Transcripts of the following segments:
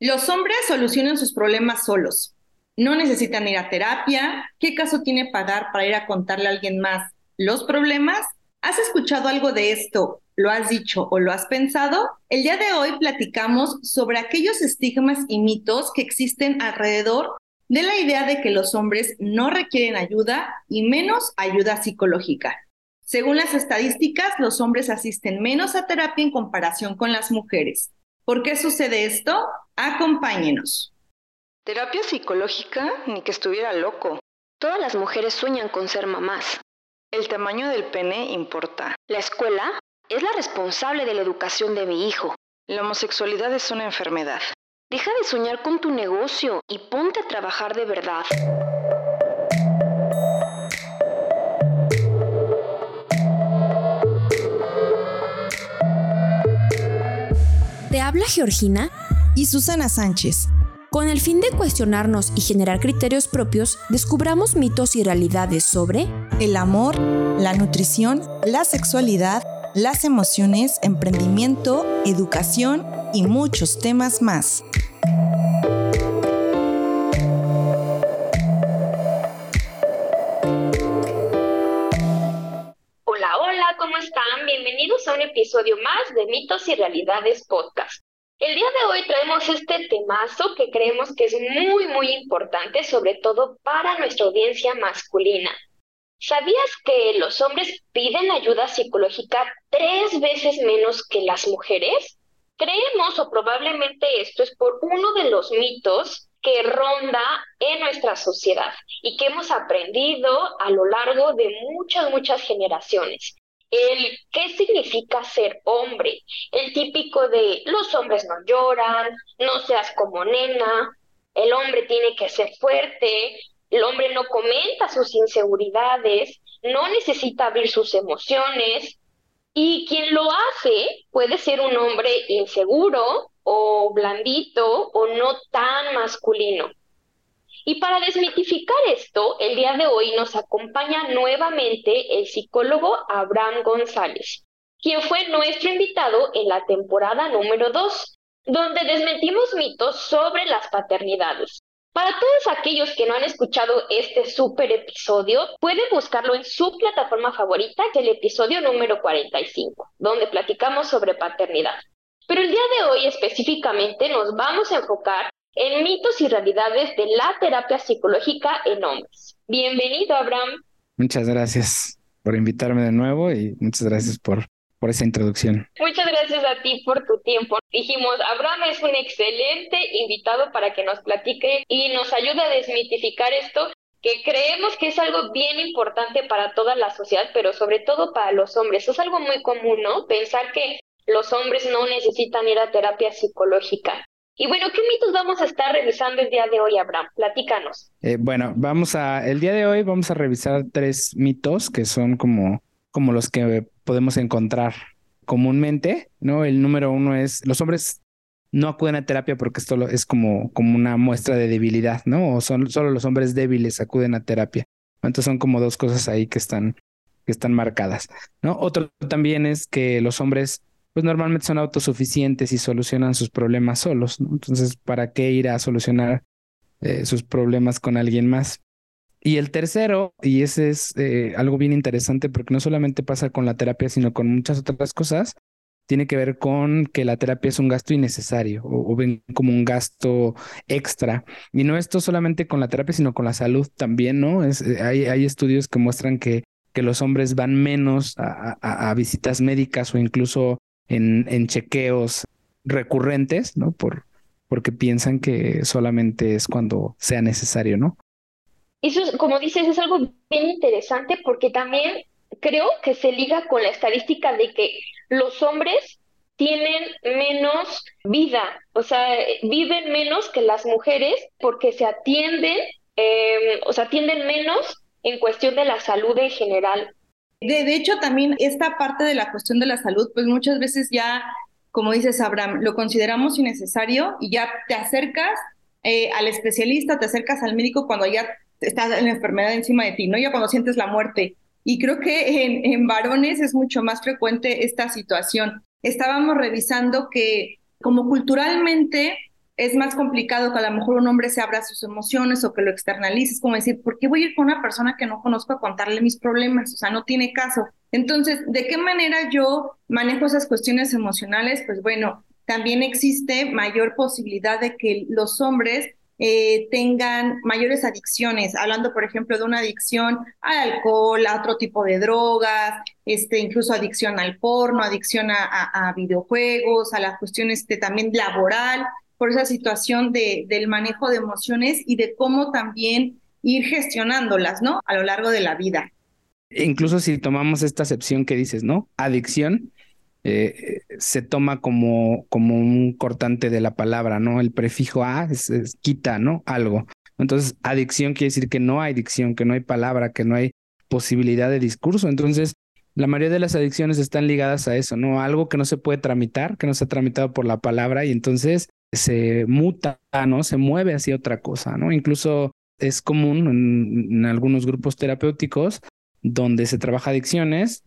Los hombres solucionan sus problemas solos. No necesitan ir a terapia. ¿Qué caso tiene pagar para ir a contarle a alguien más los problemas? ¿Has escuchado algo de esto? ¿Lo has dicho o lo has pensado? El día de hoy platicamos sobre aquellos estigmas y mitos que existen alrededor de la idea de que los hombres no requieren ayuda y menos ayuda psicológica. Según las estadísticas, los hombres asisten menos a terapia en comparación con las mujeres. ¿Por qué sucede esto? Acompáñenos. Terapia psicológica, ni que estuviera loco. Todas las mujeres sueñan con ser mamás. El tamaño del pene importa. La escuela es la responsable de la educación de mi hijo. La homosexualidad es una enfermedad. Deja de soñar con tu negocio y ponte a trabajar de verdad. Te habla Georgina y Susana Sánchez. Con el fin de cuestionarnos y generar criterios propios, descubramos mitos y realidades sobre el amor, la nutrición, la sexualidad, las emociones, emprendimiento, educación y muchos temas más. Hola, hola, ¿cómo están? Bienvenidos a un episodio más de Mitos y Realidades Podcast. El día de hoy traemos este temazo que creemos que es muy, muy importante, sobre todo para nuestra audiencia masculina. ¿Sabías que los hombres piden ayuda psicológica tres veces menos que las mujeres? Creemos o probablemente esto es por uno de los mitos que ronda en nuestra sociedad y que hemos aprendido a lo largo de muchas, muchas generaciones el qué significa ser hombre, el típico de los hombres no lloran, no seas como nena, el hombre tiene que ser fuerte, el hombre no comenta sus inseguridades, no necesita abrir sus emociones. Y quien lo hace puede ser un hombre inseguro o blandito o no tan masculino. Y para desmitificar esto, el día de hoy nos acompaña nuevamente el psicólogo Abraham González, quien fue nuestro invitado en la temporada número 2, donde desmentimos mitos sobre las paternidades. Para todos aquellos que no han escuchado este súper episodio, pueden buscarlo en su plataforma favorita, que es el episodio número 45, donde platicamos sobre paternidad. Pero el día de hoy específicamente nos vamos a enfocar en mitos y realidades de la terapia psicológica en hombres. Bienvenido, Abraham. Muchas gracias por invitarme de nuevo y muchas gracias por, por esa introducción. Muchas gracias a ti por tu tiempo. Dijimos, Abraham es un excelente invitado para que nos platique y nos ayude a desmitificar esto que creemos que es algo bien importante para toda la sociedad, pero sobre todo para los hombres. Es algo muy común, ¿no? Pensar que los hombres no necesitan ir a terapia psicológica. Y bueno, ¿qué mitos vamos a estar revisando el día de hoy, Abraham? Platícanos. Eh, bueno, vamos a, el día de hoy vamos a revisar tres mitos que son como, como los que podemos encontrar comúnmente, ¿no? El número uno es, los hombres no acuden a terapia porque esto es como, como una muestra de debilidad, ¿no? O son solo los hombres débiles acuden a terapia. Entonces son como dos cosas ahí que están, que están marcadas, ¿no? Otro también es que los hombres pues normalmente son autosuficientes y solucionan sus problemas solos, ¿no? Entonces, ¿para qué ir a solucionar eh, sus problemas con alguien más? Y el tercero, y ese es eh, algo bien interesante porque no solamente pasa con la terapia, sino con muchas otras cosas, tiene que ver con que la terapia es un gasto innecesario o, ven como un gasto extra. Y no esto solamente con la terapia, sino con la salud también, ¿no? Es, eh, hay, hay estudios que muestran que, que los hombres van menos a visitas médicas o incluso en, chequeos recurrentes, ¿no? Por, porque piensan que solamente es cuando sea necesario, ¿no? Eso, como dices, es algo bien interesante porque también creo que se liga con la estadística de que los hombres tienen menos vida, o sea, viven menos que las mujeres porque se atienden, em, o sea, atienden menos en cuestión de la salud en general. De, hecho, también esta parte de la cuestión de la salud, pues muchas veces ya, como dices Abraham, lo consideramos innecesario y ya te acercas eh, al especialista, te acercas al médico cuando ya está la enfermedad encima de ti, ¿no? Ya cuando sientes la muerte. Y creo que en, en varones es mucho más frecuente esta situación. Estábamos revisando que como culturalmente es más complicado que a lo mejor un hombre se abra sus emociones o que lo externalice. Es como decir, ¿por qué voy a ir con una persona que no conozco a contarle mis problemas? O sea, no tiene caso. Entonces, ¿de qué manera yo manejo esas cuestiones emocionales? Pues bueno, también existe mayor posibilidad de que los hombres eh, tengan mayores adicciones, hablando por ejemplo de una adicción al alcohol, a otro tipo de drogas, este, incluso adicción al porno, adicción a, videojuegos, a la cuestión este, también laboral, por esa situación de, del manejo de emociones y de cómo también ir gestionándolas, ¿no? A lo largo de la vida. Incluso si tomamos esta acepción que dices, ¿no? Adicción, eh, se toma como, como un cortante de la palabra, ¿no? El prefijo a es, quita, ¿no? Algo. Entonces, adicción quiere decir que no hay dicción, que no hay palabra, que no hay posibilidad de discurso. Entonces, la mayoría de las adicciones están ligadas a eso, ¿no? Algo que no se puede tramitar, que no se ha tramitado por la palabra y entonces se muta, ¿no? Se mueve hacia otra cosa, ¿no? Incluso es común en, en algunos grupos terapéuticos donde se trabaja adicciones,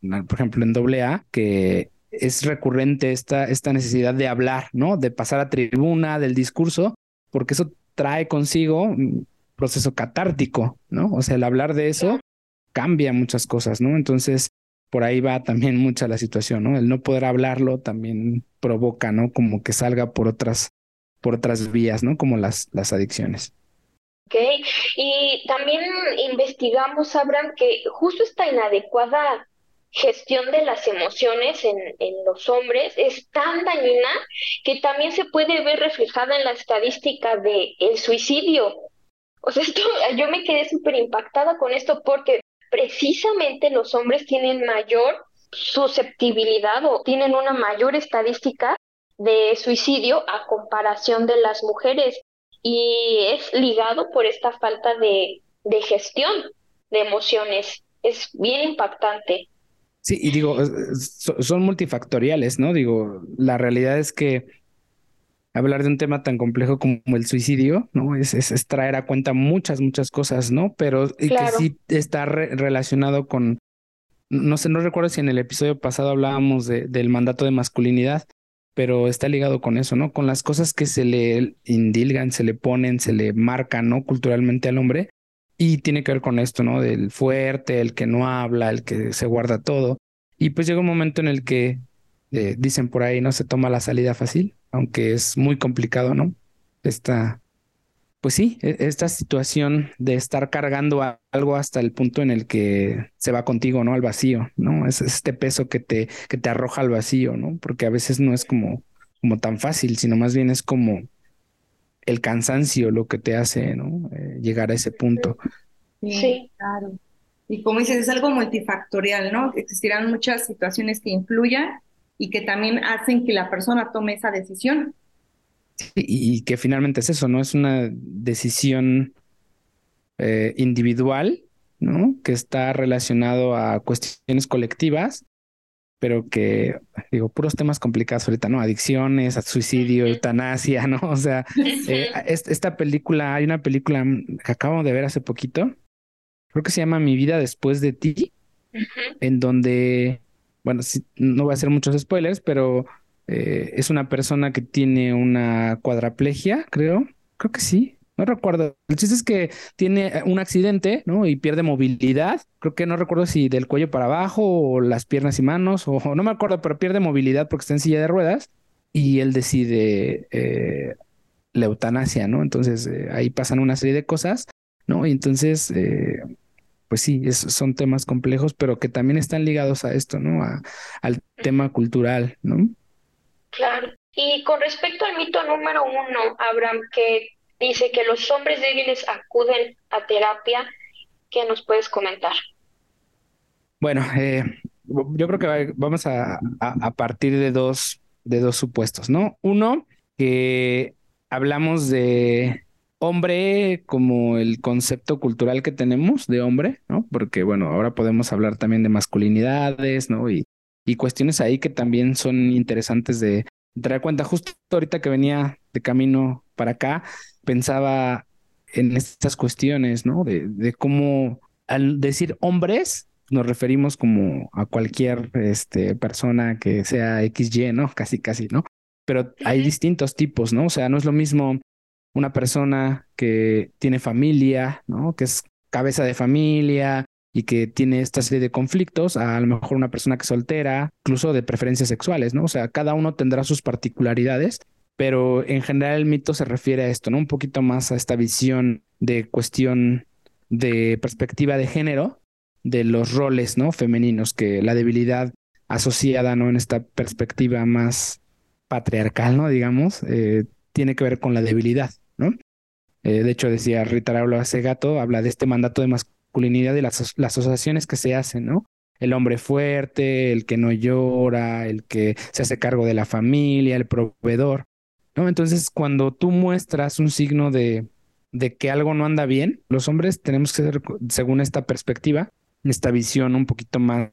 por ejemplo, en AA, que es recurrente esta, esta necesidad de hablar, ¿no? De pasar a tribuna, del discurso, porque eso trae consigo un proceso catártico, ¿no? O sea, el hablar de eso cambia muchas cosas, ¿no? Entonces, por ahí va también mucha la situación, ¿no? El no poder hablarlo también provoca, ¿no? Como que salga por otras, por otras vías, ¿no? Como las, las adicciones. Ok, y también investigamos, Abraham, que justo esta inadecuada gestión de las emociones en, en, los hombres es tan dañina que también se puede ver reflejada en la estadística de el suicidio. O sea, esto, yo me quedé súper impactada con esto porque precisamente los hombres tienen mayor susceptibilidad o tienen una mayor estadística de suicidio a comparación de las mujeres y es ligado por esta falta de, de gestión de emociones. Es bien impactante. Sí, y digo, son multifactoriales, ¿no? Digo, la realidad es que hablar de un tema tan complejo como el suicidio, ¿no? Es, es, traer a cuenta muchas, muchas cosas, ¿no? Pero y que sí está relacionado con, no sé, no recuerdo si en el episodio pasado hablábamos de, del mandato de masculinidad, pero está ligado con eso, ¿no? Con las cosas que se le indilgan, se le ponen, se le marcan, ¿no? Culturalmente al hombre y tiene que ver con esto, ¿no? Del fuerte, el que no habla, el que se guarda todo. Y pues llega un momento en el que eh, dicen por ahí, no se toma la salida fácil, aunque es muy complicado, ¿no? Esta, pues sí, e, esta situación de estar cargando algo hasta el punto en el que se va contigo, ¿no? Al vacío, ¿no? Es este peso que te, que te arroja al vacío, ¿no? Porque a veces no es como, como tan fácil, sino más bien es como el cansancio lo que te hace ¿no? Eh, llegar a ese punto. Sí, claro. Y como dices, es algo multifactorial, ¿no? Existirán muchas situaciones que influyan y que también hacen que la persona tome esa decisión. y, que finalmente es eso, ¿no? Es una decisión eh, individual, ¿no? Que está relacionado a cuestiones colectivas pero que, digo, puros temas complicados ahorita, ¿no? Adicciones, suicidio, eutanasia, ¿no? O sea, eh, esta película, hay una película que acabo de ver hace poquito, creo que se llama Mi vida después de ti, en donde, bueno, no voy a hacer muchos spoilers, pero eh, es una persona que tiene una cuadraplegia, creo, creo que sí, no recuerdo. El chiste es que tiene eh, un accidente, ¿no? Y pierde movilidad. Creo que no recuerdo si del cuello para abajo o las piernas y manos, o, no me acuerdo, pero pierde movilidad porque está en silla de ruedas. Y él decide eh, la eutanasia, ¿no? Entonces eh, ahí pasan una serie de cosas, ¿no? Y entonces, pues sí, son temas complejos, pero que también están ligados a esto, ¿no? al tema cultural, ¿no? Claro. Y con respecto al mito número uno, Abraham, que dice que los hombres débiles acuden a terapia. ¿Qué nos puedes comentar? Bueno, eh, yo creo que vamos a, a, partir de dos, de dos supuestos, ¿no? Uno, que hablamos de hombre como el concepto cultural que tenemos de hombre, ¿no? Porque, bueno, ahora podemos hablar también de masculinidades, ¿no? Y, y cuestiones ahí que también son interesantes de traer cuenta. Justo ahorita que venía de camino para acá, pensaba en estas cuestiones, ¿no? De, de cómo al decir hombres nos referimos como a cualquier este, persona que sea XY, ¿no? Casi, casi, ¿no? pero hay distintos tipos, ¿no? O sea, no es lo mismo una persona que tiene familia, ¿no? Que es cabeza de familia y que tiene esta serie de conflictos, a, lo mejor una persona que es soltera, incluso de preferencias sexuales, ¿no? O sea, cada uno tendrá sus particularidades, pero en general el mito se refiere a esto, ¿no? Un poquito más a esta visión de cuestión de perspectiva de género de los roles, ¿no? Femeninos, que la debilidad asociada, ¿no? En esta perspectiva más patriarcal, ¿no? Digamos, eh, tiene que ver con la debilidad. Eh, de hecho, decía Rita Raula Segato, habla de este mandato de masculinidad y las, las asociaciones que se hacen, ¿no? El hombre fuerte, el que no llora, el que se hace cargo de la familia, el proveedor, ¿no? Entonces, cuando tú muestras un signo de, de que algo no anda bien, los hombres tenemos que ser, según esta perspectiva, esta visión un poquito más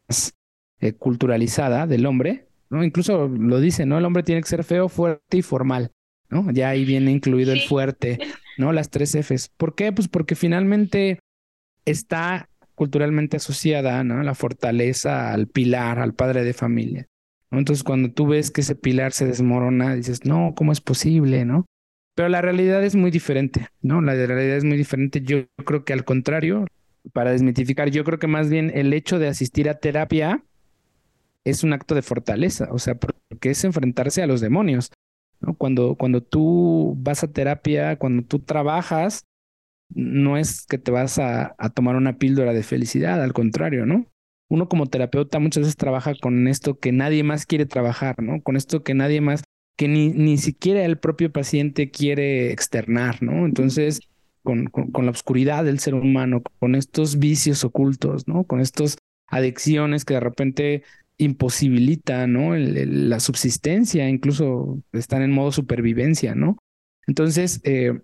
eh, culturalizada del hombre, ¿no? Incluso lo dice, ¿no? El hombre tiene que ser feo, fuerte y formal, ¿no? Ya ahí viene incluido el fuerte, ¿no? Las tres Fs. ¿Por qué? Pues porque finalmente está culturalmente asociada, ¿no? La fortaleza al pilar, al padre de familia. Entonces, cuando tú ves que ese pilar se desmorona, dices, no, ¿cómo es posible, no? Pero la realidad es muy diferente, ¿no? La realidad es muy diferente. Yo creo que al contrario, para desmitificar, yo creo que más bien el hecho de asistir a terapia es un acto de fortaleza, o sea, porque es enfrentarse a los demonios. Cuando, cuando tú vas a terapia, cuando tú trabajas, no es que te vas a, tomar una píldora de felicidad, al contrario, ¿no? Uno como terapeuta muchas veces trabaja con esto que nadie más quiere trabajar, ¿no? Con esto que nadie más, que ni, ni siquiera el propio paciente quiere externar, ¿no? Entonces, con, la oscuridad del ser humano, con estos vicios ocultos, ¿no? Con estas adicciones que de repente imposibilitan, ¿no? la subsistencia, incluso están en modo supervivencia, ¿no? Entonces, eh,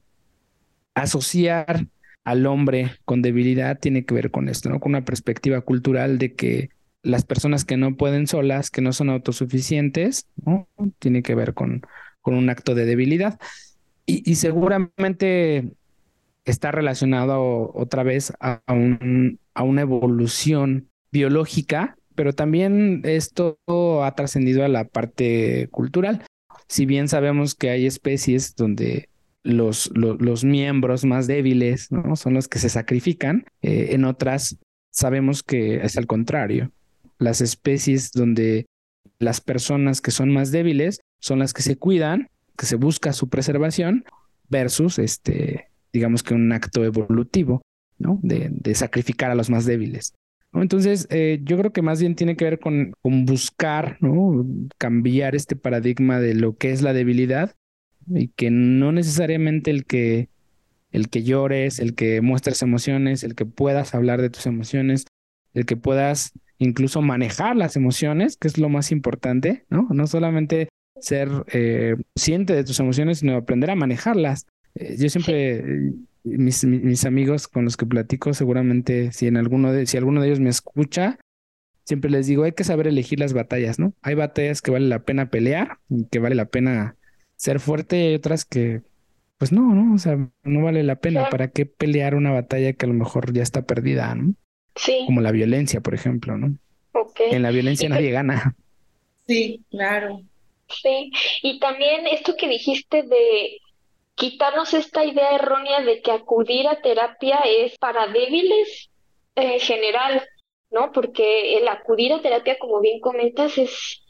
asociar al hombre con debilidad tiene que ver con esto, ¿no? Con una perspectiva cultural de que las personas que no pueden solas, que no son autosuficientes, ¿no? Tiene que ver con, un acto de debilidad. Y, seguramente está relacionado otra vez a una evolución biológica, pero también esto ha trascendido a la parte cultural. Si bien sabemos que hay especies donde los, los, miembros más débiles ¿no? son los que se sacrifican, eh, en otras sabemos que es al contrario. Las especies donde las personas que son más débiles son las que se cuidan, que se busca su preservación, versus este, digamos que un acto evolutivo, ¿no? De, de sacrificar a los más débiles. Entonces, eh, yo creo que más bien tiene que ver con, con buscar, ¿no? Cambiar este paradigma de lo que es la debilidad y que no necesariamente el que el que llores, el que muestres emociones, el que puedas hablar de tus emociones, el que puedas incluso manejar las emociones, que es lo más importante, ¿no? No solamente ser eh, consciente de tus emociones, sino aprender a manejarlas. Eh, yo siempre, eh, mis, mis, amigos con los que platico, seguramente si en alguno de, si alguno de ellos me escucha, siempre les digo, hay que saber elegir las batallas, ¿no? Hay batallas que vale la pena pelear, que vale la pena ser fuerte, y hay otras que, pues no, ¿no? O sea, no vale la pena. ¿Para qué pelear una batalla que a lo mejor ya está perdida, ¿no? Sí. Como la violencia, por ejemplo, ¿no? Okay. En la violencia nadie gana. Sí, claro. Sí, y también esto que dijiste de quitarnos esta idea errónea de que acudir a terapia es para débiles en general, ¿no? Porque el acudir a terapia, como bien comentas, es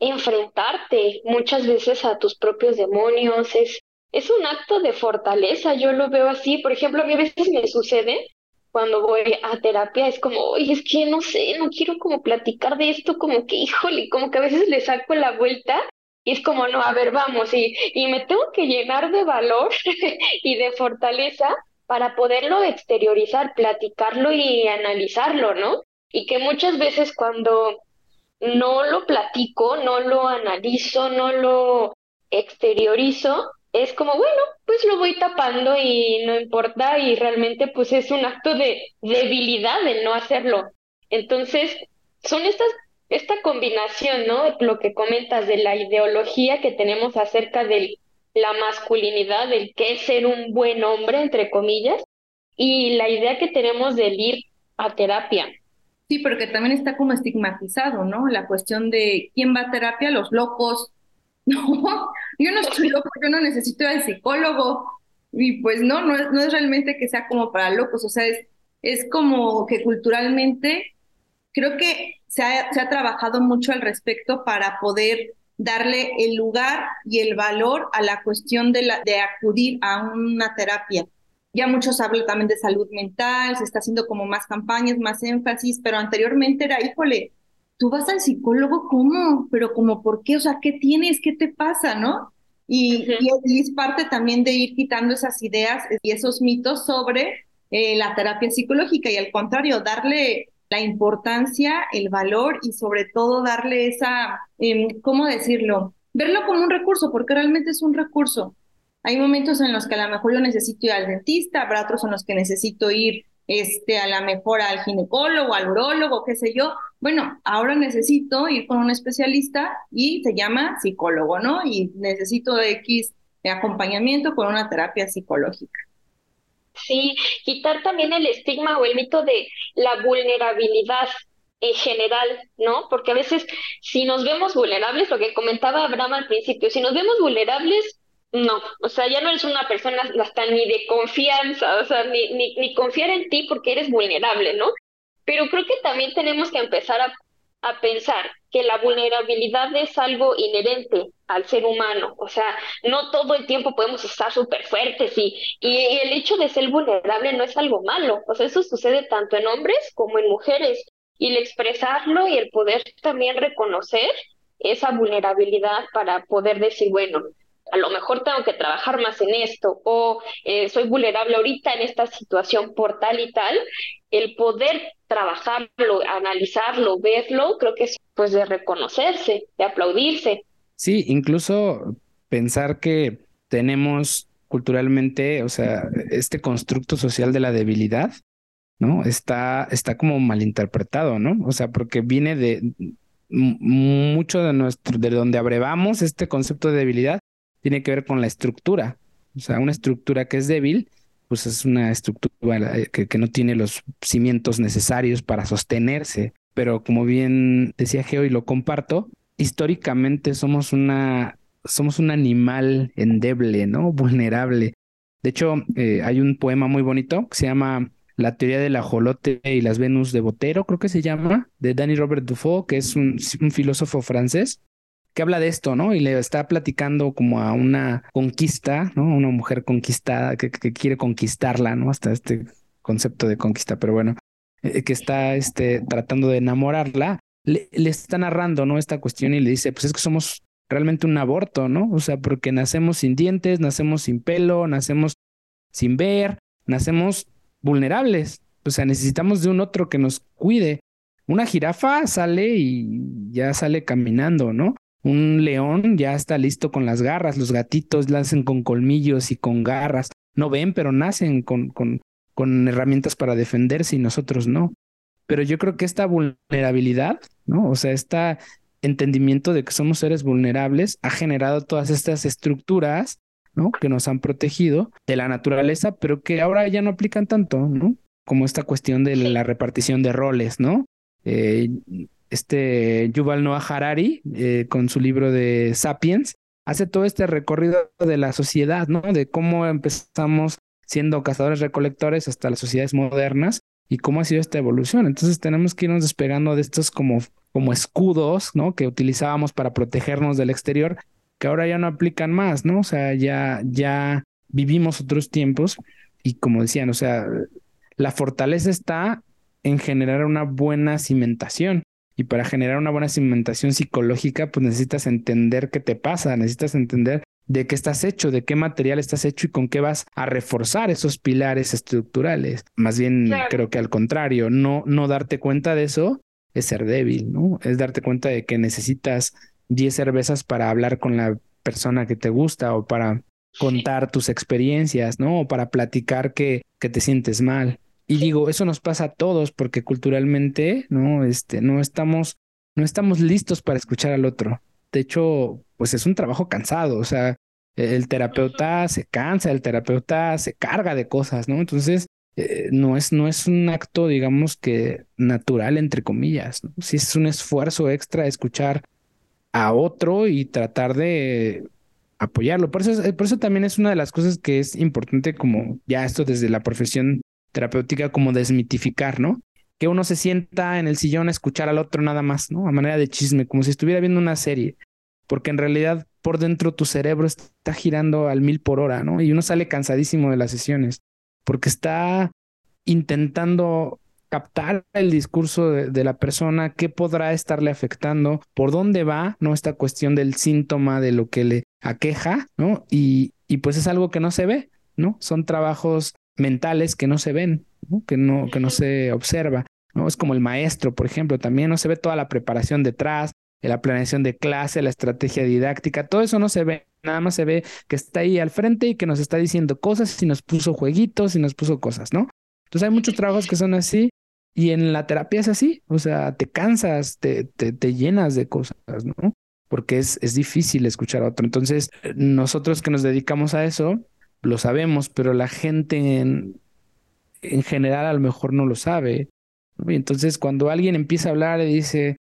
enfrentarte muchas veces a tus propios demonios, es, es un acto de fortaleza, yo lo veo así, por ejemplo, a mí a veces me sucede cuando voy a terapia, es como, oye, es que no sé, no quiero como platicar de esto, como que, híjole, como que a veces le saco la vuelta y es como, no, a ver, vamos, y, y me tengo que llenar de valor y de fortaleza para poderlo exteriorizar, platicarlo y analizarlo, ¿no? Y que muchas veces cuando no lo platico, no lo analizo, no lo exteriorizo, es como, bueno, pues lo voy tapando y no importa y realmente pues es un acto de debilidad el no hacerlo. Entonces, son estas esta combinación, ¿no? Lo que comentas de la ideología que tenemos acerca de la masculinidad, del qué ser un buen hombre, entre comillas, y la idea que tenemos del ir a terapia. Sí, porque también está como estigmatizado, ¿no? La cuestión de quién va a terapia, los locos, no, yo no estoy loco, yo no necesito al psicólogo. Y pues no, no es, no es realmente que sea como para locos, o sea, es, es como que culturalmente creo que se ha, se ha trabajado mucho al respecto para poder darle el lugar y el valor a la cuestión de, la, de acudir a una terapia. Ya muchos hablan también de salud mental, se está haciendo como más campañas, más énfasis, pero anteriormente era, híjole, tú vas al psicólogo, ¿cómo? Pero como, ¿por qué? O sea, ¿qué tienes? ¿Qué te pasa? ¿No? Y, y es parte también de ir quitando esas ideas y esos mitos sobre eh, la terapia psicológica y al contrario, darle la importancia, el valor y sobre todo darle esa, em, ¿cómo decirlo? Verlo como un recurso, porque realmente es un recurso. Hay momentos en los que a lo mejor yo necesito ir al dentista, habrá otros en los que necesito ir este, a lo mejor al ginecólogo, al urólogo, qué sé yo. Bueno, ahora necesito ir con un especialista y se llama psicólogo, ¿no? Y necesito X acompañamiento con una terapia psicológica. Sí, quitar también el estigma o el mito de la vulnerabilidad en general, ¿no? Porque a veces si nos vemos vulnerables, lo que comentaba Abraham al principio, si nos vemos vulnerables, no, o sea, ya no eres una persona hasta ni de confianza, o sea, ni, ni, ni confiar en ti porque eres vulnerable, ¿no? Pero creo que también tenemos que empezar a a pensar que la vulnerabilidad es algo inherente al ser humano, o sea, no todo el tiempo podemos estar súper fuertes y, y, el hecho de ser vulnerable no es algo malo, o sea, eso sucede tanto en hombres como en mujeres. Y el expresarlo y el poder también reconocer esa vulnerabilidad para poder decir, bueno, a lo mejor tengo que trabajar más en esto o eh, soy vulnerable ahorita en esta situación por tal y tal, el poder trabajarlo, analizarlo, verlo, creo que es pues de reconocerse, de aplaudirse. Sí, incluso pensar que tenemos culturalmente, o sea, este constructo social de la debilidad, ¿no? Está, está como malinterpretado, ¿no? O sea, porque viene de mucho de nuestro, de donde abrevamos este concepto de debilidad, tiene que ver con la estructura. O sea, una estructura que es débil, pues es una estructura eh, que, no tiene los cimientos necesarios para sostenerse. Pero como bien decía Geo y lo comparto, históricamente somos una somos un animal endeble, ¿no? Vulnerable. De hecho, eh, hay un poema muy bonito que se llama La teoría del ajolote y las Venus de Botero, creo que se llama, de Danny Robert Dufault, que es un filósofo francés, que habla de esto, ¿no? Y le está platicando como a una conquista, ¿no? Una mujer conquistada que, quiere conquistarla, ¿no? Hasta este concepto de conquista, pero bueno, eh, que está este, tratando de enamorarla, le, le está narrando, ¿no? Esta cuestión y le dice, pues es que somos realmente un aborto, ¿no? O sea, porque nacemos sin dientes, nacemos sin pelo, nacemos sin ver, nacemos vulnerables. O sea, necesitamos de un otro que nos cuide. Una jirafa sale y ya sale caminando, ¿no? Un león ya está listo con las garras, los gatitos nacen con colmillos y con garras. No ven, pero nacen con, con, con herramientas para defenderse y nosotros no. Pero yo creo que esta vulnerabilidad, ¿no? O sea, este entendimiento de que somos seres vulnerables ha generado todas estas estructuras, ¿no? Que nos han protegido de la naturaleza, pero que ahora ya no aplican tanto, ¿no? Como esta cuestión de la repartición de roles, ¿no? Eh, este Yuval Noah Harari, eh, con su libro de Sapiens, hace todo este recorrido de la sociedad, ¿no? De cómo empezamos siendo cazadores recolectores hasta las sociedades modernas y cómo ha sido esta evolución. Entonces tenemos que irnos despegando de estos como, como escudos, ¿no? Que utilizábamos para protegernos del exterior, que ahora ya no aplican más, ¿no? O sea, ya, ya vivimos otros tiempos y como decían, o sea, la fortaleza está en generar una buena cimentación. Y para generar una buena cimentación psicológica, pues necesitas entender qué te pasa, necesitas entender de qué estás hecho, de qué material estás hecho y con qué vas a reforzar esos pilares estructurales. Más bien, creo que al contrario, no, no darte cuenta de eso es ser débil, ¿no? Es darte cuenta de que necesitas 10 cervezas para hablar con la persona que te gusta o para contar tus experiencias, ¿no? O para platicar que, que te sientes mal. Y digo, eso nos pasa a todos porque culturalmente, ¿no? Este, no estamos, no estamos listos para escuchar al otro. De hecho, pues es un trabajo cansado, o sea, el terapeuta se cansa, el terapeuta se carga de cosas, ¿no? Entonces, eh, no, es, no es un acto, digamos que natural, entre comillas, ¿no? Sí es un esfuerzo extra escuchar a otro y tratar de apoyarlo. Por eso, por eso también es una de las cosas que es importante como ya esto desde la profesión terapéutica como desmitificar, ¿no? Que uno se sienta en el sillón a escuchar al otro nada más, ¿no? A manera de chisme, como si estuviera viendo una serie, porque en realidad por dentro tu cerebro está girando al mil por hora, ¿no? Y uno sale cansadísimo de las sesiones, porque está intentando captar el discurso de, la persona, qué podrá estarle afectando, por dónde va, ¿no? Esta cuestión del síntoma, de lo que le aqueja, ¿no? Y, y pues es algo que no se ve, ¿no? Son trabajos mentales que no se ven, Que, no, que no se observa. ¿no? Es como el maestro, por ejemplo, también no se ve toda la preparación detrás, la planeación de clase, la estrategia didáctica, todo eso no se ve, nada más se ve que está ahí al frente y que nos está diciendo cosas y nos puso jueguitos y nos puso cosas, ¿no? Entonces hay muchos trabajos que son así y en la terapia es así, o sea, te cansas, te, te, te llenas de cosas, ¿no? Porque es, es difícil escuchar a otro. Entonces, nosotros que nos dedicamos a eso, lo sabemos, pero la gente en, en general a lo mejor no lo sabe. Y entonces cuando alguien empieza a hablar y dice,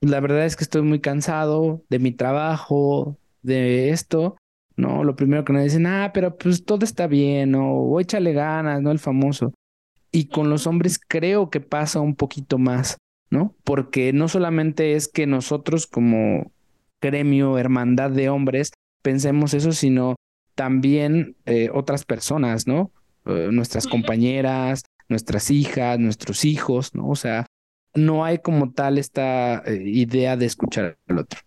la verdad es que estoy muy cansado de mi trabajo, de esto, ¿no? Lo primero que nos dicen, ah, pero pues todo está bien, o échale ganas, ¿no? El famoso. Y con los hombres creo que pasa un poquito más, ¿no? Porque no solamente es que nosotros como gremio, hermandad de hombres, pensemos eso, sino también eh, otras personas, ¿no? Eh, nuestras compañeras, nuestras hijas, nuestros hijos, ¿no? O sea, no hay como tal esta eh, idea de escuchar al otro.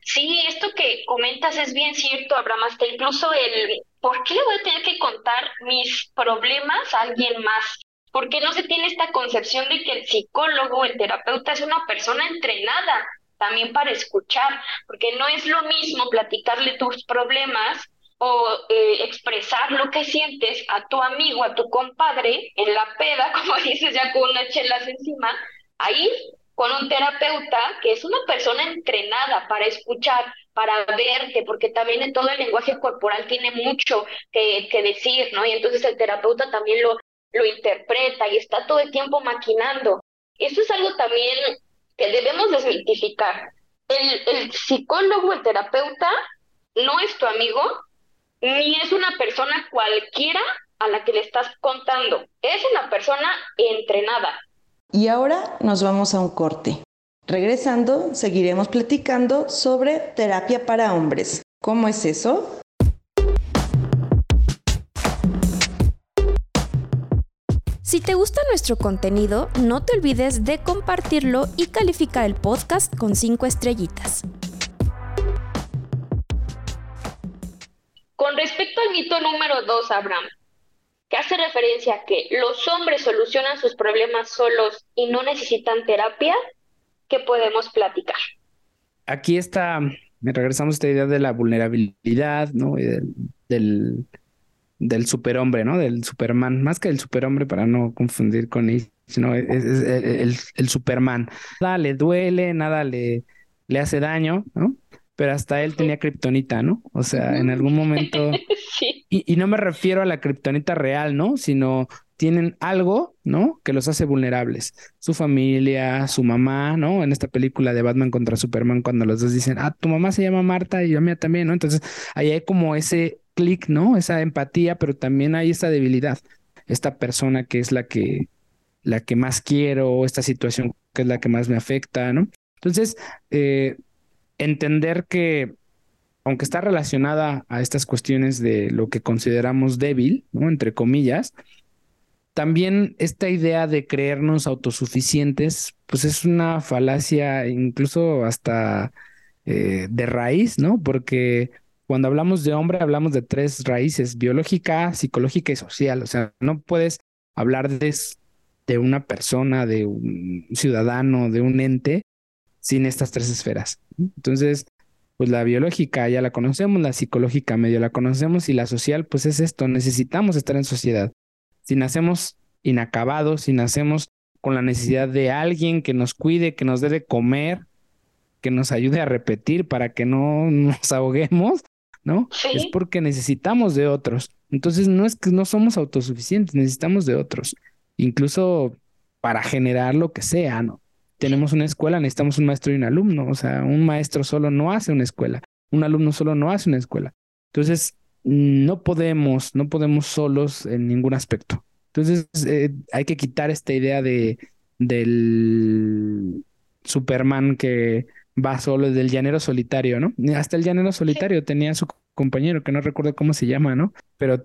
Sí, esto que comentas es bien cierto, Abraham, hasta incluso el ¿por qué le voy a tener que contar mis problemas a alguien más? Porque no se tiene esta concepción de que el psicólogo, el terapeuta es una persona entrenada también para escuchar, porque no es lo mismo platicarle tus problemas o eh, expresar lo que sientes a tu amigo, a tu compadre, en la peda, como dices, ya con unas chelas encima, ahí con un terapeuta que es una persona entrenada para escuchar, para verte, porque también en todo el lenguaje corporal tiene mucho que, que decir, ¿no? Y entonces el terapeuta también lo, lo interpreta y está todo el tiempo maquinando. Eso es algo también que debemos desmitificar. El, el psicólogo, el terapeuta, no es tu amigo, ni es una persona cualquiera a la que le estás contando. Es una persona entrenada. Y ahora nos vamos a un corte. Regresando, seguiremos platicando sobre terapia para hombres. ¿Cómo es eso? Si te gusta nuestro contenido, no te olvides de compartirlo y calificar el podcast con 5 estrellitas. Con respecto al mito número dos, Abraham, que hace referencia a que los hombres solucionan sus problemas solos y no necesitan terapia, ¿qué podemos platicar? Aquí está, regresamos a esta idea de la vulnerabilidad, ¿no? del, del, superhombre, ¿no? Del superman, más que el superhombre para no confundir con él, sino el, el, superman. Nada le duele, nada le, le hace daño, ¿no? Pero hasta él tenía kriptonita, ¿no? O sea, en algún momento... sí. y, y, no me refiero a la kriptonita real, ¿no? Sino tienen algo, ¿no? Que los hace vulnerables. Su familia, su mamá, ¿no? En esta película de Batman contra Superman, cuando los dos dicen, ah, tu mamá se llama Marta y yo mía también, ¿no? Entonces, ahí hay como ese clic, ¿no? Esa empatía, pero también hay esa debilidad. Esta persona que es la que, la que más quiero, esta situación que es la que más me afecta, ¿no? Entonces, eh, entender que, aunque está relacionada a estas cuestiones de lo que consideramos débil, ¿no? Entre comillas, también esta idea de creernos autosuficientes, pues es una falacia incluso hasta eh, de raíz, ¿no? Porque cuando hablamos de hombre hablamos de tres raíces, biológica, psicológica y social. O sea, no puedes hablar de, de una persona, de un ciudadano, de un ente, sin estas tres esferas. Entonces, pues la biológica ya la conocemos, la psicológica medio la conocemos y la social, pues es esto, necesitamos estar en sociedad. Si nacemos inacabados, si nacemos con la necesidad de alguien que nos cuide, que nos dé de comer, que nos ayude a repetir para que no nos ahoguemos, ¿no? Es porque necesitamos de otros. Entonces no es que no somos autosuficientes, necesitamos de otros, incluso para generar lo que sea, ¿no? Tenemos una escuela, necesitamos un maestro y un alumno. O sea, un maestro solo no hace una escuela, un alumno solo no hace una escuela. Entonces, no podemos, no podemos solos en ningún aspecto. Entonces, eh, hay que quitar esta idea de del Superman que va solo, del llanero solitario, ¿no? Hasta el llanero solitario tenía su compañero, que no recuerdo cómo se llama, ¿no? Pero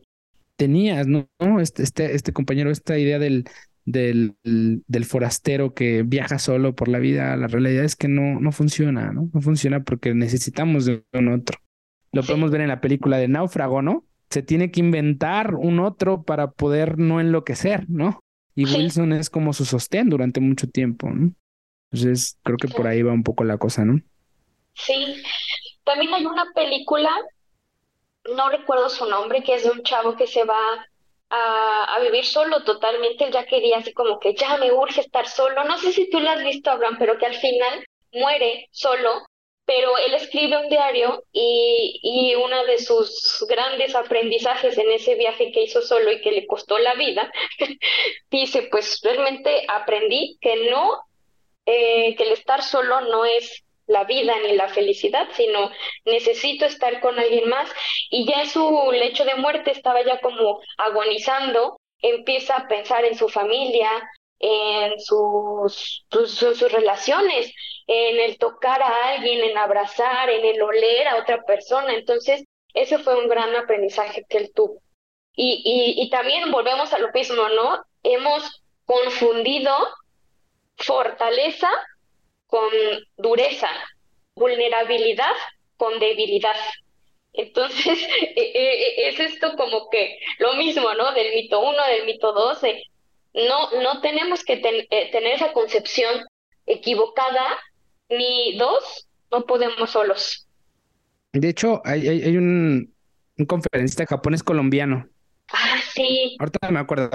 tenías, ¿no? Este, este, este compañero, esta idea del, del, del, forastero que viaja solo por la vida, la realidad es que no, no funciona, ¿no? No funciona porque necesitamos de un otro. Lo podemos ver en la película de Náufrago, ¿no? Se tiene que inventar un otro para poder no enloquecer, ¿no? Y Wilson es como su sostén durante mucho tiempo, ¿no? Entonces, creo que por ahí va un poco la cosa, ¿no? Sí. También hay una película, no recuerdo su nombre, que es de un chavo que se va a, vivir solo totalmente. Él ya quería así como que ya me urge estar solo. No sé si tú lo has visto, Abraham, pero que al final muere solo pero él escribe un diario y, y uno de sus grandes aprendizajes en ese viaje que hizo solo y que le costó la vida, dice, pues realmente aprendí que no, eh, que el estar solo no es la vida ni la felicidad, sino necesito estar con alguien más y ya en su lecho de muerte estaba ya como agonizando, empieza a pensar en su familia, en sus, sus, relaciones, en el tocar a alguien, en abrazar, en el oler a otra persona. Entonces, ese fue un gran aprendizaje que él tuvo. Y, y también volvemos a lo mismo, ¿no? Hemos confundido fortaleza con dureza, vulnerabilidad con debilidad. Entonces, e, e, e, es esto como que lo mismo, ¿no? Del mito 1, del mito 2, no, no tenemos que eh, tener esa concepción equivocada, ni dos, no podemos solos. De hecho, hay, hay, un, un, conferencista japonés colombiano. Ah, sí. Ahorita me acuerdo.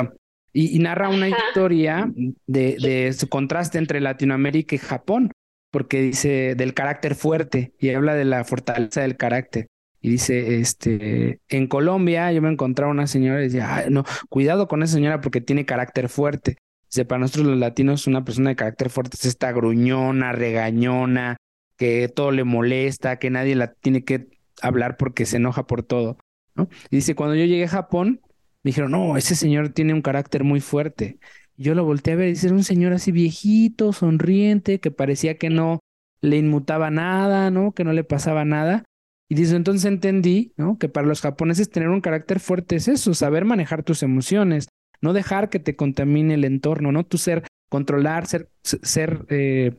Y, narra una historia de, de su contraste entre Latinoamérica y Japón, porque dice del carácter fuerte y habla de la fortaleza del carácter. Y dice, este, en Colombia yo me encontraba una señora y decía, no, cuidado con esa señora porque tiene carácter fuerte. Dice, para nosotros los latinos una persona de carácter fuerte es esta gruñona, regañona, que todo le molesta, que nadie la tiene que hablar porque se enoja por todo. ¿no? Y dice, cuando yo llegué a Japón, me dijeron, no, ese señor tiene un carácter muy fuerte. Yo lo volteé a ver y dice, era un señor así viejito, sonriente, que parecía que no le inmutaba nada, ¿no? Que no le pasaba nada. Y dice, entonces entendí, ¿no? Que para los japoneses tener un carácter fuerte es eso, saber manejar tus emociones, no dejar que te contamine el entorno, ¿no? Tú ser, controlar, ser, ser, eh,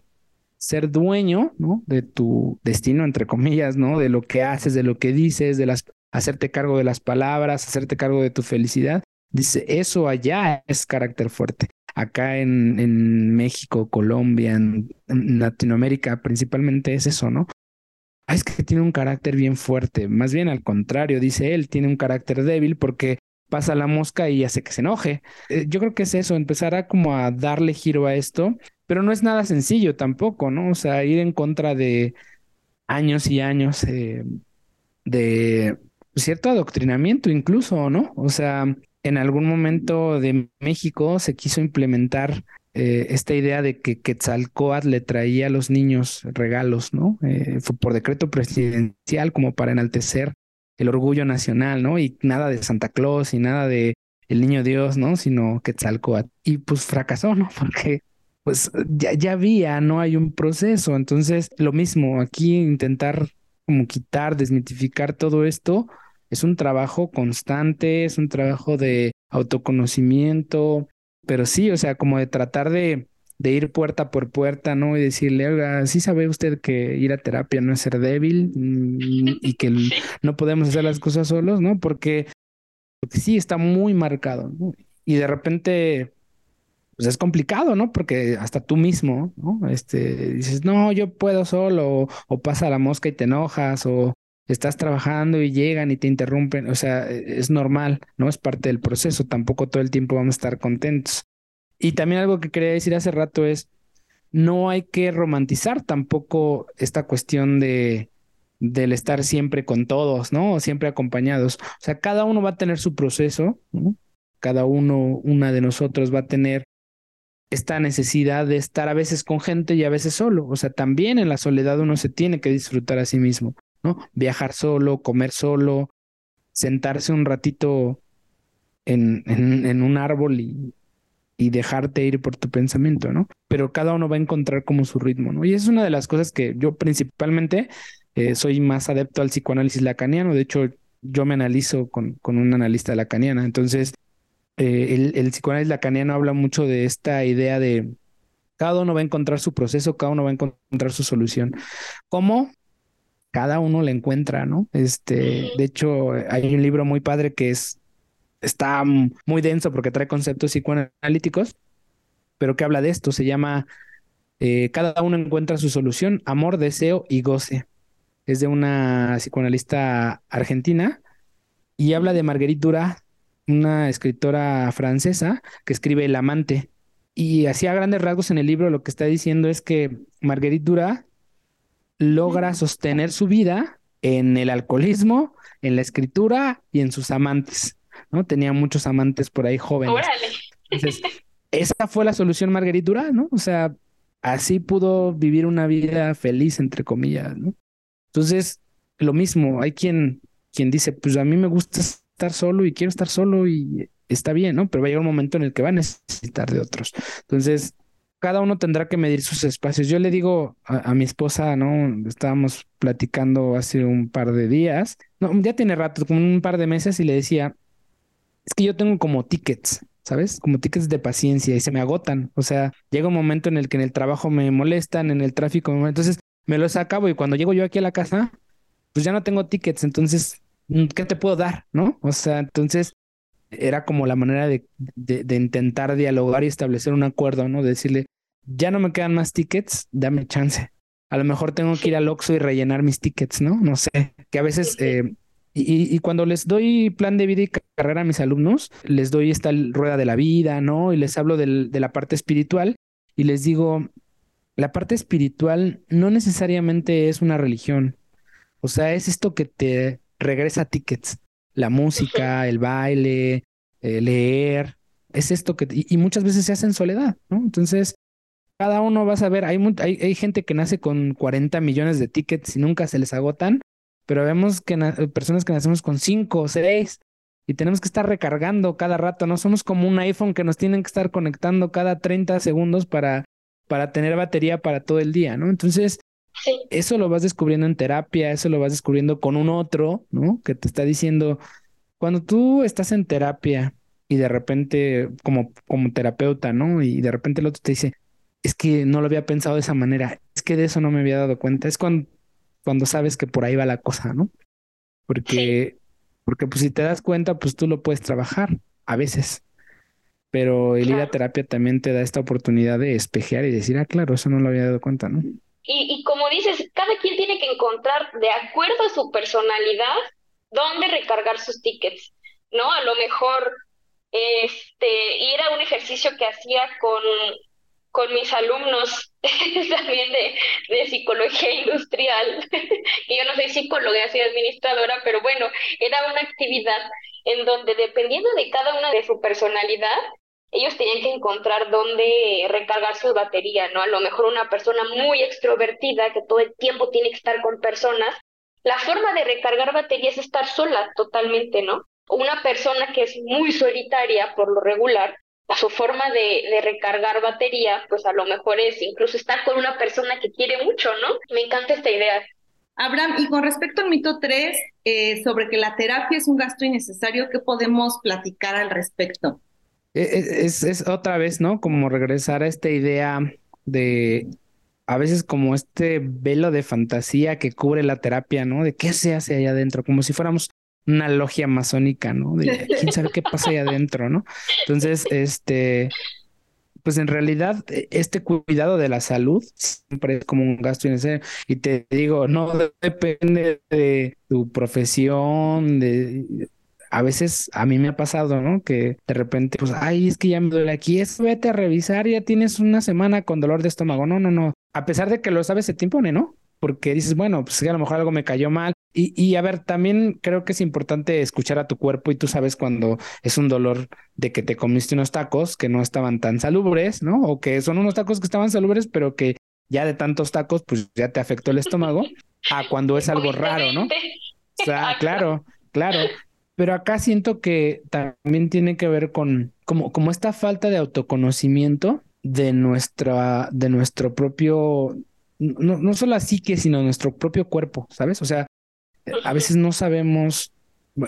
ser dueño, ¿no? De tu destino, entre comillas, ¿no? De lo que haces, de lo que dices, de las, hacerte cargo de las palabras, hacerte cargo de tu felicidad. Dice, eso allá es carácter fuerte. Acá en, en México, Colombia, en Latinoamérica principalmente es eso, ¿no? es que tiene un carácter bien fuerte. Más bien al contrario, dice él, tiene un carácter débil porque pasa la mosca y hace que se enoje. Eh, yo creo que es eso, empezar como a darle giro a esto, pero no es nada sencillo tampoco, ¿no? O sea, ir en contra de años y años eh, de cierto adoctrinamiento incluso, ¿no? O sea, en algún momento de México se quiso implementar eh, esta idea de que Quetzalcoatl le traía a los niños regalos, ¿no? Eh, fue por decreto presidencial como para enaltecer el orgullo nacional, ¿no? Y nada de Santa Claus y nada de el niño Dios, ¿no? Sino Quetzalcoatl. Y pues fracasó, ¿no? Porque pues ya, ya había, no hay un proceso. Entonces, lo mismo, aquí intentar como quitar, desmitificar todo esto, es un trabajo constante, es un trabajo de autoconocimiento, pero sí, o sea, como de tratar de, de ir puerta por puerta, ¿no? Y decirle, oiga, sí sabe usted que ir a terapia no es ser débil mm, y que no podemos hacer las cosas solos, ¿no? Porque, porque sí está muy marcado, ¿no? Y de repente, pues es complicado, ¿no? Porque hasta tú mismo, ¿no? Este, dices, no, yo puedo solo, o, o pasa la mosca y te enojas, o estás trabajando y llegan y te interrumpen, o sea, e, es normal, ¿no? Es parte del proceso, tampoco todo el tiempo vamos a estar contentos. Y también algo que quería decir hace rato es, no hay que romantizar tampoco esta cuestión de del estar siempre con todos, ¿no? O siempre acompañados. O sea, cada uno va a tener su proceso. Cada uno, una de nosotros va a tener esta necesidad de estar a veces con gente y a veces solo. O sea, también en la soledad uno se tiene que disfrutar a sí mismo, ¿no? Viajar solo, comer solo, sentarse un ratito en, un árbol y, dejarte ir por tu pensamiento, ¿no? Pero cada uno va a encontrar como su ritmo, ¿no? Y es una de las cosas que yo principalmente eh, soy más adepto al psicoanálisis lacaniano. De hecho, yo me analizo con, con un analista lacaniana. Entonces, eh, el, el, psicoanálisis lacaniano habla mucho de esta idea de cada uno va a encontrar su proceso, cada uno va a encontrar su solución. ¿Cómo? Cada uno la encuentra, ¿no? Este, de hecho, hay un libro muy padre que es está muy denso porque trae conceptos psicoanalíticos, pero que habla de esto. Se llama eh, Cada uno encuentra su solución, amor, deseo y goce. Es de una psicoanalista argentina y habla de Marguerite Dura, una escritora francesa que escribe El amante. Y así a grandes rasgos en el libro lo que está diciendo es que Marguerite Dura logra sostener su vida en el alcoholismo, en la escritura y en sus amantes. ¿no? Tenía muchos amantes por ahí jóvenes. Entonces, esa fue la solución Marguerite Durán, ¿no? O sea, así pudo vivir una vida feliz, entre comillas, ¿no? Entonces, lo mismo, hay quien, quien dice, pues a mí me gusta estar solo y quiero estar solo y está bien, ¿no? Pero va a llegar un momento en el que va a necesitar de otros. Entonces, cada uno tendrá que medir sus espacios. Yo le digo a, mi esposa, ¿no? Estábamos platicando hace un par de días, no, ya tiene rato, como un par de meses, y le decía, es que yo tengo como tickets, ¿sabes? Como tickets de paciencia y se me agotan. O sea, llega un momento en el que en el trabajo me molestan, en el tráfico, entonces me los acabo y cuando llego yo aquí a la casa, pues ya no tengo tickets, entonces, mm, ¿qué te puedo dar? ¿No? O sea, entonces era como la manera de, de, intentar dialogar y establecer un acuerdo, ¿no? De decirle, ya no me quedan más tickets, dame chance. A lo mejor tengo que ir al Oxxo y rellenar mis tickets, ¿no? No sé, que a veces eh, y, cuando les doy plan de vida y carrera a mis alumnos, les doy esta rueda de la vida, ¿no? Y les hablo de la parte espiritual y les digo, la parte espiritual no necesariamente es una religión. O sea, es esto que te regresa tickets. La música, el baile, eh, leer. Es esto que... Y, muchas veces se hace en soledad, ¿no? Entonces, cada uno va a saber, hay, hay, hay gente que nace con 40 millones de tickets y nunca se les agotan pero vemos que personas que nacemos con cinco o seis y tenemos que estar recargando cada rato, no somos como un iPhone que nos tienen que estar conectando cada 30 segundos para, para tener batería para todo el día, ¿no? Entonces, eso lo vas descubriendo en terapia, eso lo vas descubriendo con un otro, ¿no? Que te está diciendo, cuando tú estás en terapia y de repente, como, como terapeuta, ¿no? Y de repente el otro te dice, es que no lo había pensado de esa manera, es que de eso no me había dado cuenta, es cuando cuando sabes que por ahí va la cosa, ¿no? Porque, porque pues si te das cuenta, pues tú lo puedes trabajar a veces. Pero el ir a terapia también te da esta oportunidad de espejear y decir, ah, claro, eso no lo había dado cuenta, ¿no? Y, y como dices, cada quien tiene que encontrar, de acuerdo a su personalidad, dónde recargar sus tickets, ¿no? A lo mejor este, ir a un ejercicio que hacía con con mis alumnos también de, de, psicología industrial, que yo no soy psicóloga, soy administradora, pero bueno, era una actividad en donde dependiendo de cada una de su personalidad, ellos tenían que encontrar dónde recargar su batería, ¿no? A lo mejor una persona muy extrovertida que todo el tiempo tiene que estar con personas, la forma de recargar batería es estar sola totalmente, ¿no? Una persona que es muy solitaria por lo regular, a su forma de, recargar batería, pues a lo mejor es incluso estar con una persona que quiere mucho, ¿no? Me encanta esta idea. Abraham, y con respecto al mito 3, eh, sobre que la terapia es un gasto innecesario, ¿qué podemos platicar al respecto? E, e, es, es, otra vez, ¿no? Como regresar a esta idea de a veces como este velo de fantasía que cubre la terapia, ¿no? De qué se hace allá adentro, como si fuéramos una logia masónica, ¿no? De quién sabe qué pasa ahí adentro, ¿no? Entonces, este, pues en realidad e, este cuidado de la salud siempre es como un gasto innecesario. Y te digo, no depende de tu profesión, de... A veces a mí me ha pasado, ¿no? Que de repente, pues, ay, es que ya me duele aquí, es, vete a revisar, ya tienes una semana con dolor de estómago. No, no, no. A pesar de que lo sabes, se te impone, ¿no? Porque dices, bueno, pues a lo mejor algo me cayó mal, Y, y, a ver, también creo que es importante escuchar a tu cuerpo y tú sabes cuando es un dolor de que te comiste unos tacos que no estaban tan salubres, ¿no? O que son unos tacos que estaban salubres, pero que ya de tantos tacos, pues ya te afectó el estómago, a cuando es algo raro, ¿no? O sea, claro, claro. Pero acá siento que también tiene que ver con como, como esta falta de autoconocimiento de nuestra, de nuestro propio, no, no solo la psique, sino nuestro propio cuerpo, ¿sabes? O sea, a veces no sabemos,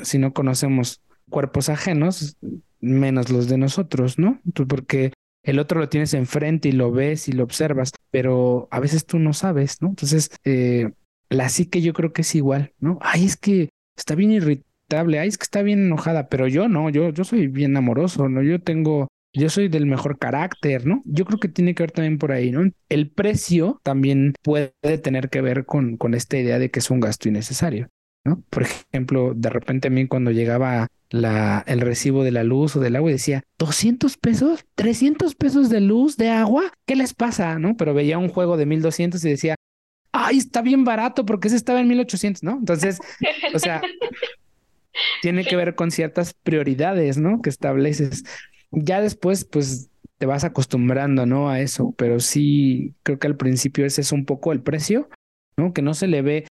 si no conocemos cuerpos ajenos, menos los de nosotros, ¿no? Porque el otro lo tienes enfrente y lo ves y lo observas, pero a veces tú no sabes, ¿no? Entonces, eh, la psique yo creo que es igual, ¿no? Ay, es que está bien irritable, ay, es que está bien enojada, pero yo no, yo, yo soy bien amoroso, ¿no? Yo tengo yo soy del mejor carácter, ¿no? Yo creo que tiene que ver también por ahí, ¿no? El precio también puede tener que ver con, con esta idea de que es un gasto innecesario, ¿no? Por ejemplo, de repente a mí cuando llegaba la, el recibo de la luz o del agua decía, 200 pesos, 300 pesos de luz, de agua, ¿qué les pasa? ¿No? Pero veía un juego de 1200 y decía, ay, está bien barato porque ese estaba en 1800, ¿no? Entonces, o sea, tiene que ver con ciertas prioridades, ¿no? Que estableces ya después, pues te vas acostumbrando, ¿no? A eso, pero sí, creo que al principio ese es un poco el precio, ¿no? Que no se le ve,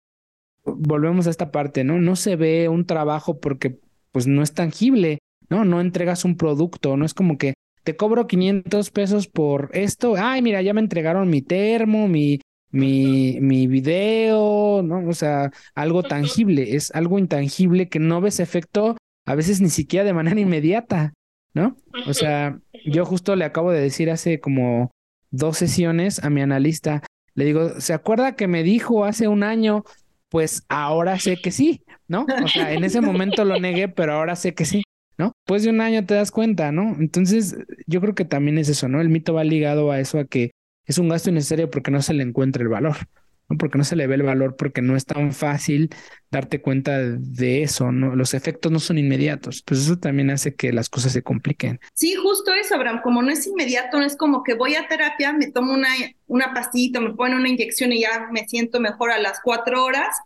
volvemos a esta parte, ¿no? No se ve un trabajo porque pues no es tangible, ¿no? No entregas un producto, no es como que te cobro 500 pesos por esto, ay, mira, ya me entregaron mi termo, mi, mi, mi video, ¿no? O sea, algo tangible, es algo intangible que no ves efecto a veces ni siquiera de manera inmediata, ¿no? O sea, yo justo le acabo de decir hace como dos sesiones a mi analista, le digo, ¿se acuerda que me dijo hace un año? Pues ahora sé que sí, ¿no? O sea, en ese momento lo negué, pero ahora sé que sí, ¿no? Pues de un año te das cuenta, ¿no? Entonces, yo creo que también es eso, ¿no? El mito va ligado a eso, a que es un gasto innecesario porque no se le encuentra el valor. ¿No? porque no se le ve el valor, porque no es tan fácil darte cuenta de eso, ¿no? Los efectos no son inmediatos, pues eso también hace que las cosas se compliquen. Sí, justo eso, Abraham, como no es inmediato, no es como que voy a terapia, me tomo una, una pastillita, me ponen una inyección y ya me siento mejor a las cuatro horas,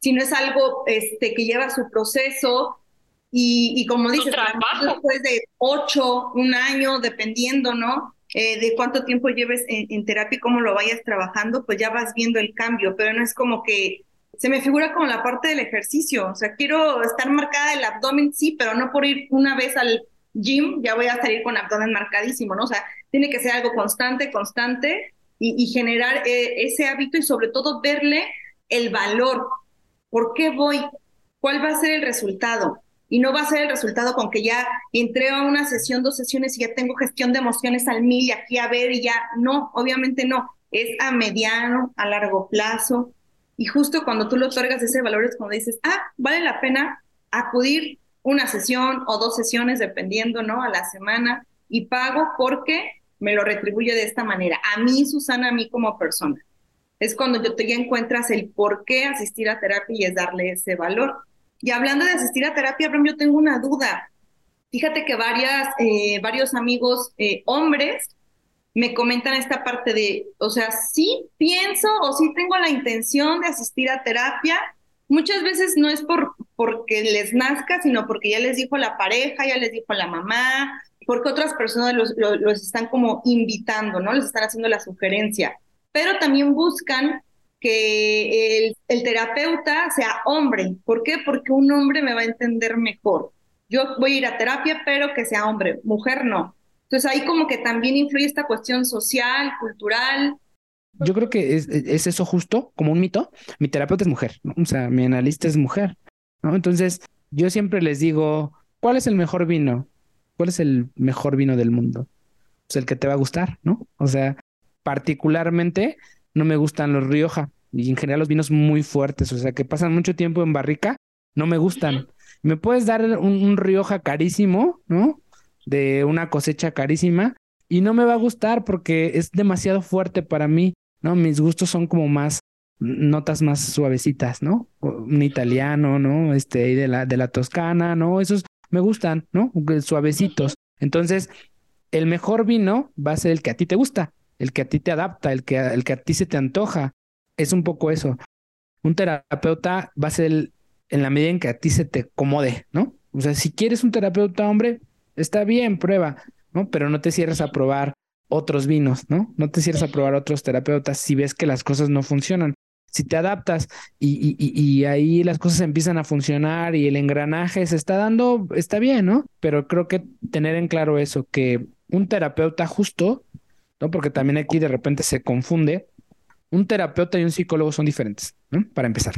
sino es algo este, que lleva su proceso, y, y, como dices, después de ocho, un año, dependiendo, ¿no? Eh, de cuánto tiempo lleves en, terapia y cómo lo vayas trabajando, pues ya vas viendo el cambio, pero no es como que se me figura como la parte del ejercicio, o sea, quiero estar marcada el abdomen, sí, pero no por ir una vez al gym, ya voy a salir con abdomen marcadísimo, ¿no? O sea, tiene que ser algo constante, constante y, generar eh, ese hábito y sobre todo verle el valor. ¿Por qué voy? ¿Cuál va a ser el resultado? Y no va a ser el resultado con que ya entré a una sesión, dos sesiones y ya tengo gestión de emociones al mil y aquí a ver y ya. No, obviamente no. Es a mediano, a largo plazo. Y justo cuando tú le otorgas ese valor es cuando dices, ah, vale la pena acudir una sesión o dos sesiones, dependiendo, ¿no? A la semana y pago porque me lo retribuye de esta manera. A mí, Susana, a mí como persona. Es cuando yo te ya encuentras el por qué asistir a terapia y es darle ese valor. Y hablando de asistir a terapia, yo tengo una duda. Fíjate que varias, eh, varios amigos eh, hombres me comentan esta parte de, o sea, sí pienso o sí tengo la intención de asistir a terapia. Muchas veces no es por porque les nazca, sino porque ya les dijo la pareja, ya les dijo la mamá, porque otras personas los están como invitando, ¿no? Les están haciendo la sugerencia. Pero también buscan que el, terapeuta sea hombre. ¿Por qué? Porque un hombre me va a entender mejor. Yo voy a ir a terapia, pero que sea hombre, mujer no. Entonces ahí como que también influye esta cuestión social, cultural. Yo creo que es, eso justo, como un mito. Mi terapeuta es mujer, o sea, mi analista es mujer, ¿no? Entonces yo siempre les digo, ¿cuál es el mejor vino? ¿Cuál es el mejor vino del mundo? Pues el que te va a gustar, ¿no? O sea, particularmente no me gustan los Rioja y en general los vinos muy fuertes, o sea, que pasan mucho tiempo en barrica, no me gustan. Me puedes dar un, Rioja carísimo, ¿no? De una cosecha carísima y no me va a gustar porque es demasiado fuerte para mí, ¿no? Mis gustos son como más notas más suavecitas, ¿no? Un italiano, ¿no? Este, de la, de la Toscana, ¿no? Esos me gustan, ¿no? Suavecitos. Entonces, el mejor vino va a ser el que a ti te gusta, el que a ti te adapta, el que, el que a ti se te antoja. Es un poco eso. Un terapeuta va a ser en la medida en que a ti se te acomode, ¿no? O sea, si quieres un terapeuta hombre, está bien, prueba, ¿no? Pero no te cierres a probar otros vinos, ¿no? No te cierres a probar otros terapeutas si ves que las cosas no funcionan. Si te adaptas y, y, y, ahí las cosas empiezan a funcionar y el engranaje se está dando, está bien, ¿no? Pero creo que tener en claro eso, que un terapeuta justo, Porque también aquí de repente se confunde, un terapeuta y un psicólogo son diferentes, ¿no? Para empezar.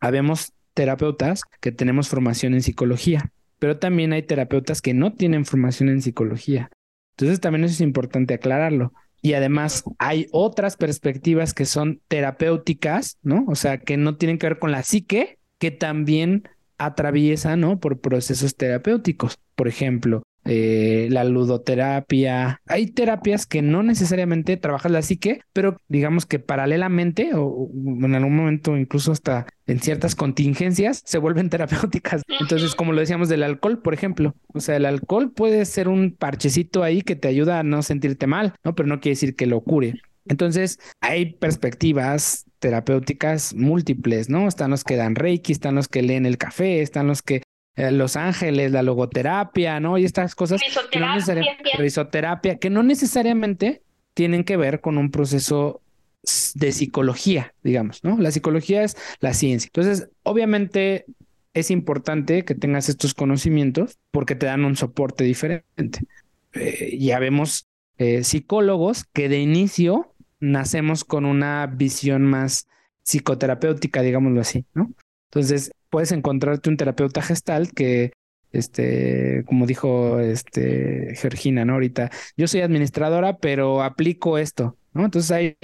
Habemos terapeutas que tenemos formación en psicología, pero también hay terapeutas que no tienen formación en psicología. Entonces también eso es importante aclararlo. Y además hay otras perspectivas que son terapéuticas, ¿no? O sea, que no tienen que ver con la psique, que también atraviesan, ¿no? Por procesos terapéuticos. Por ejemplo, eh, la ludoterapia. Hay terapias que no necesariamente trabajan la psique, pero digamos que paralelamente o, en algún momento incluso hasta en ciertas contingencias se vuelven terapéuticas. Entonces, como lo decíamos del alcohol, por ejemplo, o sea, el alcohol puede ser un parchecito ahí que te ayuda a no sentirte mal, ¿no? Pero no quiere decir que lo cure. Entonces, hay perspectivas terapéuticas múltiples, ¿no? Están los que dan reiki, están los que leen el café, están los que los Ángeles, la logoterapia, ¿no? Y estas cosas. Risoterapia, que no necesariamente tienen que ver con un proceso de psicología, digamos, ¿no? La psicología es la ciencia. Entonces, obviamente es importante que tengas estos conocimientos porque te dan un soporte diferente. Eh, ya vemos eh, psicólogos que de inicio nacemos con una visión más psicoterapéutica, digámoslo así, ¿no? Entonces, puedes encontrarte un terapeuta gestal que, este, como dijo este, Georgina, ¿no? Ahorita, yo soy administradora, pero aplico esto, ¿no? Entonces hay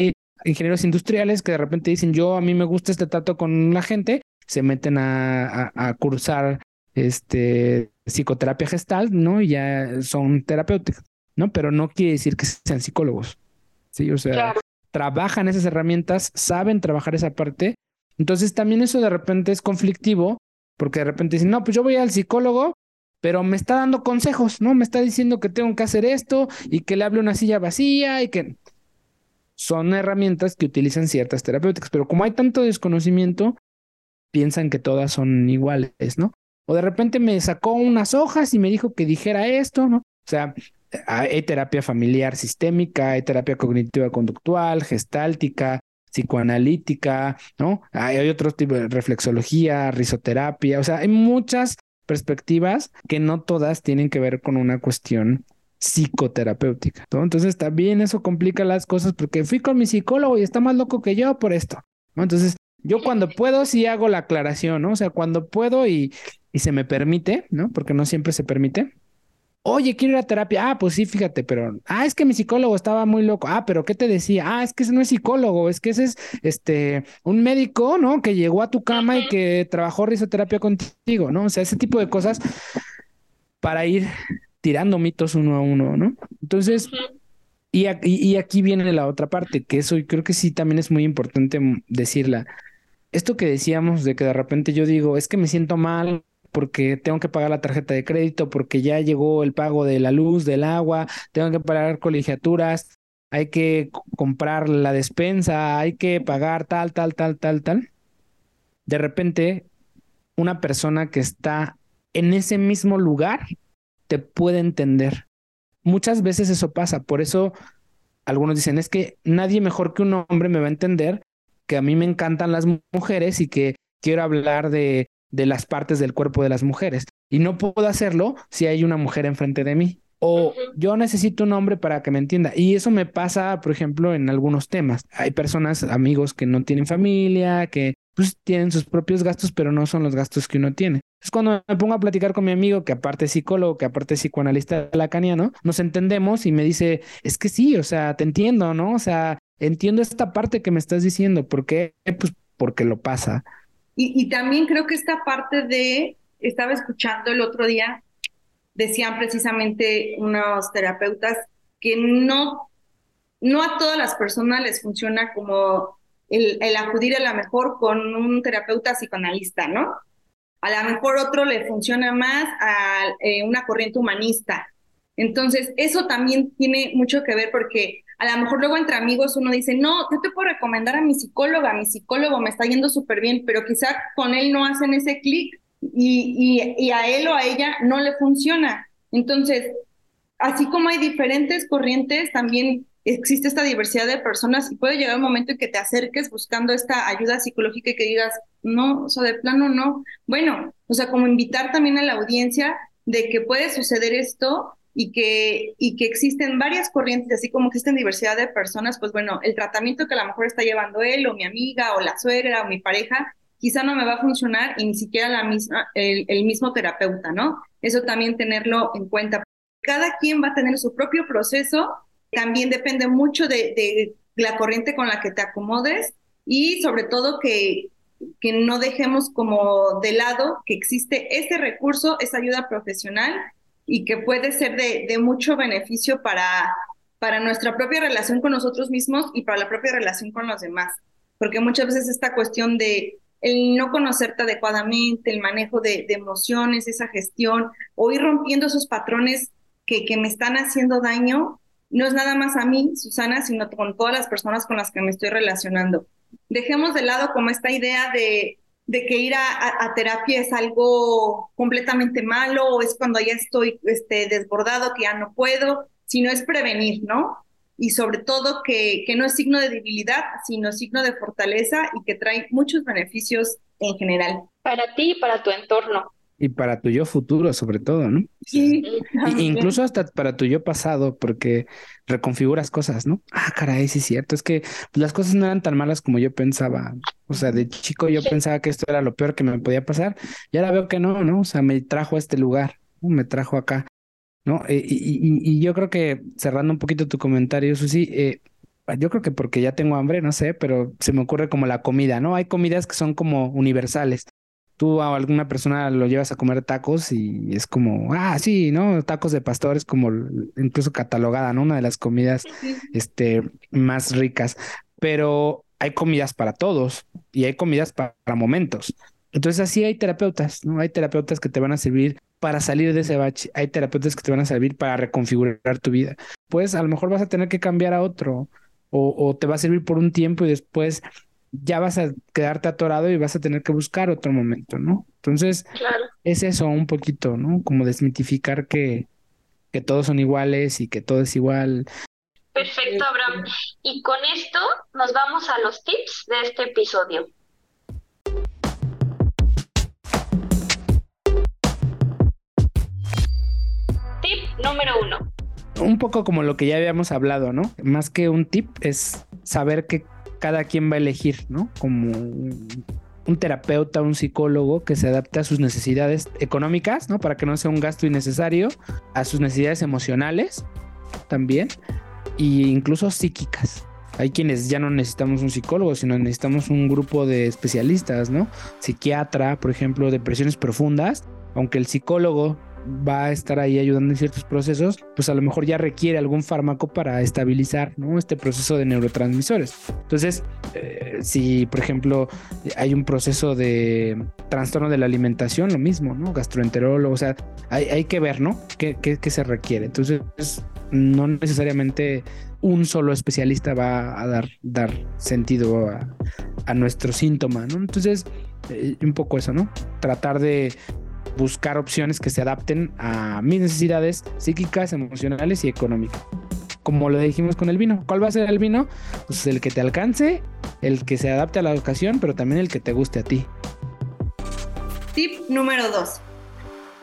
ingenieros industriales que de repente dicen, yo a mí me gusta este trato con la gente, se meten a, a, cursar este, psicoterapia gestal, ¿no? Y ya son terapéuticos, ¿no? Pero no quiere decir que sean psicólogos, ¿sí? O sea, trabajan esas herramientas, saben trabajar esa parte entonces también eso de repente es conflictivo, porque de repente dicen, no, pues yo voy al psicólogo, pero me está dando consejos, ¿no? Me está diciendo que tengo que hacer esto y que le hable una silla vacía y que son herramientas que utilizan ciertas terapéuticas, pero como hay tanto desconocimiento, piensan que todas son iguales, ¿no? O de repente me sacó unas hojas y me dijo que dijera esto, ¿no? O sea, hay terapia familiar sistémica, hay terapia cognitiva conductual, gestáltica, psicoanalítica, ¿no? Hay, otros tipos de reflexología, risoterapia, o sea, hay muchas perspectivas que no todas tienen que ver con una cuestión psicoterapéutica. Entonces también eso complica las cosas porque fui con mi psicólogo y está más loco que yo por esto. Entonces yo cuando puedo sí hago la aclaración, ¿no? O sea, cuando puedo y, y se me permite, ¿no? Porque no siempre se permite, Oye, quiero ir a terapia. Ah, pues sí, fíjate, pero. Ah, es que mi psicólogo estaba muy loco. Ah, pero ¿qué te decía? Ah, es que ese no es psicólogo, es que ese es este un médico, ¿no? Que llegó a tu cama y que trabajó risoterapia contigo, ¿no? O sea, ese tipo de cosas para ir tirando mitos uno a uno, ¿no? Entonces, y, y aquí viene la otra parte, que eso creo que sí también es muy importante decirla. Esto que decíamos de que de repente yo digo, es que me siento mal porque tengo que pagar la tarjeta de crédito, porque ya llegó el pago de la luz, del agua, tengo que pagar colegiaturas, hay que comprar la despensa, hay que pagar tal, tal, tal, tal, tal. De repente, una persona que está en ese mismo lugar te puede entender. Muchas veces eso pasa, por eso algunos dicen, es que nadie mejor que un hombre me va a entender que a mí me encantan las mujeres y que quiero hablar de de las partes del cuerpo de las mujeres. Y no puedo hacerlo si hay una mujer enfrente de mí. O yo necesito un hombre para que me entienda. Y eso me pasa, por ejemplo, en algunos temas. Hay personas, amigos que no tienen familia, que pues tienen sus propios gastos, pero no son los gastos que uno tiene. Es cuando me pongo a platicar con mi amigo, que aparte es psicólogo, que aparte es psicoanalista lacaniano, nos entendemos y me dice, es que sí, o sea, te entiendo, ¿no? O sea, entiendo esta parte que me estás diciendo. ¿Por qué? Pues porque lo pasa. Y, también creo que esta parte de, estaba escuchando el otro día, decían precisamente unos terapeutas que no, no a todas las personas les funciona como el, acudir a lo mejor con un terapeuta psicoanalista, ¿no? A lo mejor otro le funciona más a eh, una corriente humanista. Entonces, eso también tiene mucho que ver porque a lo mejor luego entre amigos uno dice, no, yo te puedo recomendar a mi psicóloga, mi psicólogo me está yendo súper bien, pero quizá con él no hacen ese clic y, y, a él o a ella no le funciona. Entonces, así como hay diferentes corrientes, también existe esta diversidad de personas y puede llegar un momento en que te acerques buscando esta ayuda psicológica y que digas, no, o de plano no. Bueno, o sea, como invitar también a la audiencia de que puede suceder esto y que, y que existen varias corrientes, así como existen diversidad de personas, pues bueno, el tratamiento que a lo mejor está llevando él o mi amiga o la suegra o mi pareja, quizá no me va a funcionar y ni siquiera la misma, el, mismo terapeuta, ¿no? Eso también tenerlo en cuenta. Cada quien va a tener su propio proceso, también depende mucho de, de la corriente con la que te acomodes y sobre todo que, que no dejemos como de lado que existe este recurso, esa ayuda profesional y que puede ser de, mucho beneficio para, para nuestra propia relación con nosotros mismos y para la propia relación con los demás. Porque muchas veces esta cuestión de el no conocerte adecuadamente, el manejo de, de emociones, esa gestión, o ir rompiendo esos patrones que, que me están haciendo daño, no es nada más a mí, Susana, sino con todas las personas con las que me estoy relacionando. Dejemos de lado como esta idea de de que ir a, terapia es algo completamente malo o es cuando ya estoy este, desbordado, que ya no puedo, sino es prevenir, ¿no? Y sobre todo que, que no es signo de debilidad, sino signo de fortaleza y que trae muchos beneficios en general. Para ti y para tu entorno. Y para tu yo futuro, sobre todo, ¿no? Sí. incluso hasta para tu yo pasado, porque reconfiguras cosas, ¿no? Ah, caray, sí es cierto. Es que las cosas no eran tan malas como yo pensaba. O sea, de chico yo pensaba que esto era lo peor que me podía pasar. Y ahora veo que no, ¿no? O sea, me trajo a este lugar, me trajo acá, ¿no? Eh, y, y, yo creo que, cerrando un poquito tu comentario, Susi, eh, yo creo que porque ya tengo hambre, no sé, pero se me ocurre como la comida, ¿no? Hay comidas que son como universales tú a alguna persona lo llevas a comer tacos y es como, ah, sí, ¿no? Tacos de pastor es como incluso catalogada, ¿no? Una de las comidas este, más ricas. Pero hay comidas para todos y hay comidas para, momentos. Entonces así hay terapeutas, ¿no? Hay terapeutas que te van a servir para salir de ese bache, hay terapeutas que te van a servir para reconfigurar tu vida. Pues a lo mejor vas a tener que cambiar a otro o, o te va a servir por un tiempo y después ya vas a quedarte atorado y vas a tener que buscar otro momento, ¿no? Entonces, es eso un poquito, ¿no? Como desmitificar que, que todos son iguales y que todo es igual. Perfecto, Abraham. Y con esto nos vamos a los tips de este episodio. Tip número uno. Un poco como lo que ya habíamos hablado, ¿no? Más que un tip es saber que cada quien va a elegir, ¿no? Como un terapeuta, un psicólogo que se adapte a sus necesidades económicas, ¿no? Para que no sea un gasto innecesario, a sus necesidades emocionales también, e incluso psíquicas. Hay quienes ya no necesitamos un psicólogo, sino necesitamos un grupo de especialistas, ¿no? Psiquiatra, por ejemplo, depresiones profundas, aunque el psicólogo va a estar ahí ayudando en ciertos procesos, pues a lo mejor ya requiere algún fármaco para estabilizar este proceso de neurotransmisores. Entonces, eh, si por ejemplo hay un proceso de trastorno de la alimentación, lo mismo, ¿no? Gastroenterólogo, o sea, hay, que ver, ¿no? ¿Qué, se requiere? Entonces, no necesariamente un solo especialista va a dar, dar sentido a, a nuestro síntoma, ¿no? Entonces, eh, un poco eso, ¿no? Tratar de buscar opciones que se adapten a mis necesidades psíquicas, emocionales y económicas. Como lo dijimos con el vino. ¿Cuál va a ser el vino? Pues el que te alcance, el que se adapte a la ocasión, pero también el que te guste a ti. Tip número dos.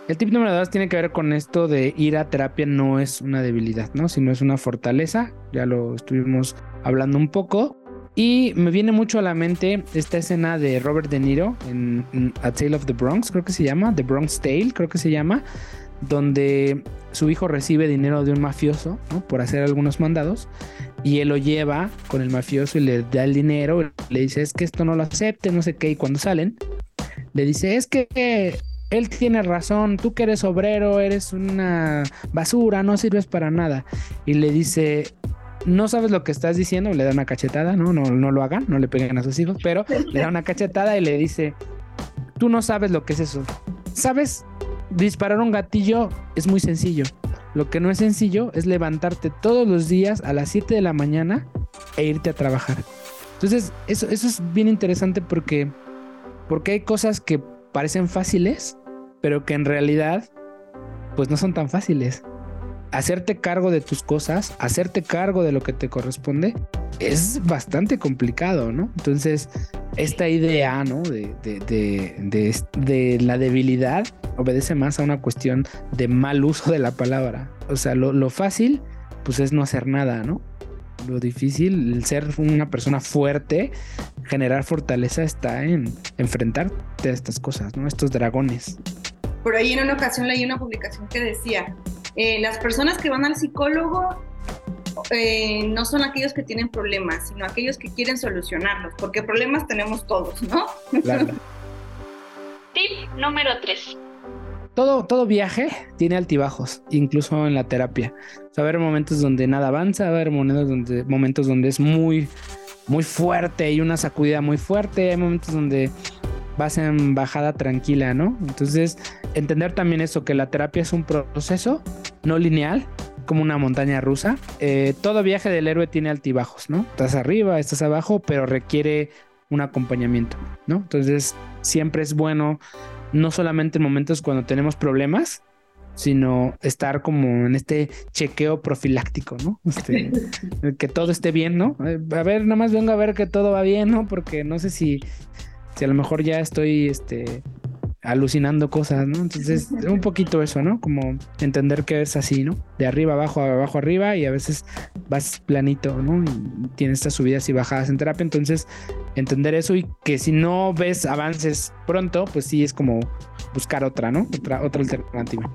El tip número dos tiene que ver con esto de ir a terapia no es una debilidad, ¿no? Sino es una fortaleza. Ya lo estuvimos hablando un poco. Y me viene mucho a la mente esta escena de Robert De Niro en, A Tale of the Bronx, creo que se llama, The Bronx Tale, creo que se llama, donde su hijo recibe dinero de un mafioso por hacer algunos mandados y él lo lleva con el mafioso y le da el dinero, le dice es que esto no lo acepte, no sé qué, y cuando salen, le dice es que él tiene razón, tú que eres obrero, eres una basura, no sirves para nada. Y le dice, no sabes lo que estás diciendo, le da una cachetada, ¿no? No, no lo hagan, no le peguen a sus hijos, pero le da una cachetada y le dice, tú no sabes lo que es eso. ¿Sabes? Disparar un gatillo es muy sencillo, Lo que no es sencillo es levantarte todos los días a las 7 de la mañana e irte a trabajar. Entonces, eso, eso es bien interesante porque, porque hay cosas que parecen fáciles, pero que en realidad, pues no son tan fáciles. Hacerte cargo de tus cosas, hacerte cargo de lo que te corresponde, es bastante complicado, ¿no? Entonces, esta idea, ¿no? De, de, la debilidad obedece más a una cuestión de mal uso de la palabra. O sea, lo, lo fácil, pues es no hacer nada, ¿no? Lo difícil, el ser una persona fuerte, generar fortaleza está en enfrentarte a estas cosas, ¿no? Estos dragones. Por ahí en una ocasión leí una publicación que decía, eh, las personas que van al psicólogo eh, no son aquellos que tienen problemas, sino aquellos que quieren solucionarlos, porque problemas tenemos todos, ¿no? Claro. Tip número 3. Todo, todo viaje tiene altibajos, incluso en la terapia. O sea, haber momentos donde nada avanza, va a haber momentos donde, momentos donde es muy, muy fuerte y una sacudida muy fuerte. Hay momentos donde vas en bajada tranquila, ¿no? Entonces, entender también eso, que la terapia es un proceso no lineal, como una montaña rusa. Eh, todo viaje del héroe tiene altibajos, ¿no? Estás arriba, estás abajo, pero requiere un acompañamiento, ¿no? Entonces, siempre es bueno, no solamente en momentos cuando tenemos problemas, sino estar como en este chequeo profiláctico, ¿no? Este, que todo esté bien, ¿no? Eh, a ver, nada más vengo a ver que todo va bien, ¿no? Porque no sé si, si a lo mejor ya estoy, este, alucinando cosas, ¿no? Entonces, un poquito eso, ¿no? Como entender que es así, ¿no? De arriba abajo, abajo arriba y a veces vas planito, ¿no? Y tienes estas subidas y bajadas en terapia, entonces entender eso y que si no ves avances pronto, pues sí es como buscar otra, ¿no? Otra, otra alternativa.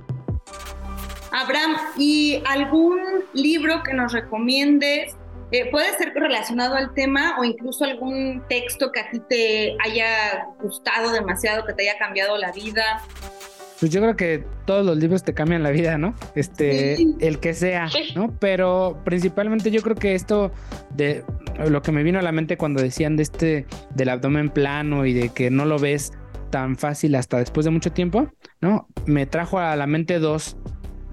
Abraham, ¿y algún libro que nos recomiendes eh, puede ser relacionado al tema o incluso algún texto que a ti te haya gustado demasiado, que te haya cambiado la vida. Pues yo creo que todos los libros te cambian la vida, ¿no? Este, el que sea, ¿no? Pero principalmente yo creo que esto de lo que me vino a la mente cuando decían de este del abdomen plano y de que no lo ves tan fácil hasta después de mucho tiempo, ¿no? Me trajo a la mente dos,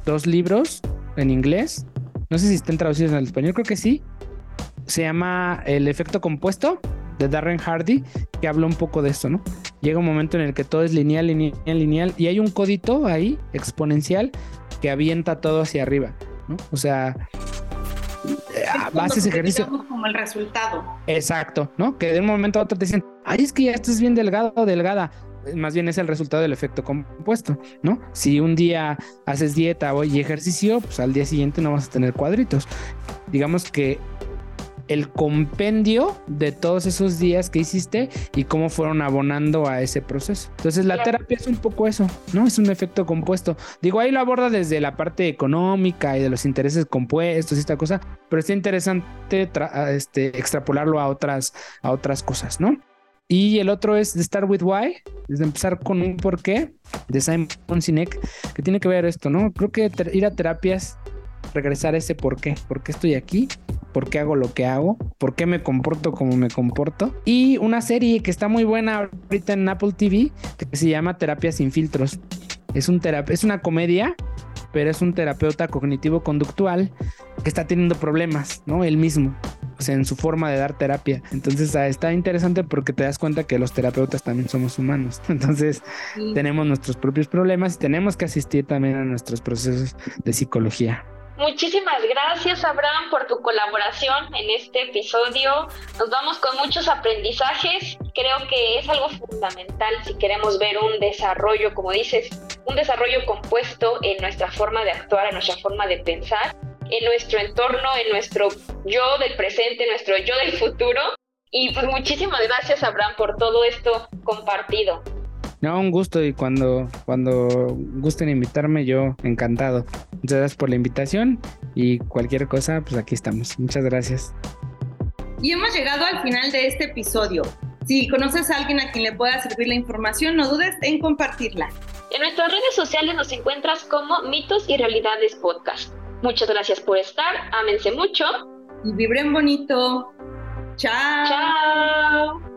dos libros en inglés. No sé si estén traducidos en el español, creo que sí se llama El efecto compuesto de Darren Hardy, que habla un poco de esto, ¿no? Llega un momento en el que todo es lineal, lineal, lineal, y hay un codito ahí, exponencial, que avienta todo hacia arriba, ¿no? O sea, haces ejercicio. Como el resultado. Exacto, ¿no? Que de un momento a otro te dicen, ay, es que ya estás bien delgado o delgada. Más bien es el resultado del efecto compuesto, ¿no? Si un día haces dieta o y ejercicio, pues al día siguiente no vas a tener cuadritos. Digamos que el compendio de todos esos días que hiciste y cómo fueron abonando a ese proceso. Entonces la terapia es un poco eso, ¿no? Es un efecto compuesto. Digo, ahí lo aborda desde la parte económica y de los intereses compuestos y esta cosa, pero está interesante este, extrapolarlo a otras, a otras cosas, ¿no? Y el otro es de Start with Why, es de empezar con un porqué de Simon Sinek, que tiene que ver esto, ¿no? Creo que ir a terapias, regresar a ese por qué, por qué estoy aquí, por qué hago lo que hago, por qué me comporto como me comporto. Y una serie que está muy buena ahorita en Apple TV que se llama Terapia sin filtros. Es, un es una comedia, pero es un terapeuta cognitivo-conductual que está teniendo problemas, ¿no? Él mismo, o sea, en su forma de dar terapia. Entonces ah, está interesante porque te das cuenta que los terapeutas también somos humanos. Entonces tenemos nuestros propios problemas y tenemos que asistir también a nuestros procesos de psicología. Muchísimas gracias, Abraham, por tu colaboración en este episodio. Nos vamos con muchos aprendizajes. Creo que es algo fundamental si queremos ver un desarrollo, como dices, un desarrollo compuesto en nuestra forma de actuar, en nuestra forma de pensar, en nuestro entorno, en nuestro yo del presente, nuestro yo del futuro. Y pues muchísimas gracias, Abraham, por todo esto compartido. No, un gusto y cuando, cuando gusten invitarme, yo encantado. Muchas gracias por la invitación y cualquier cosa, pues aquí estamos. Muchas gracias. Y hemos llegado al final de este episodio. Si conoces a alguien a quien le pueda servir la información, no dudes en compartirla. En nuestras redes sociales nos encuentras como Mitos y Realidades Podcast. Muchas gracias por estar, ámense mucho. Y vibren bonito. Chao. Chao.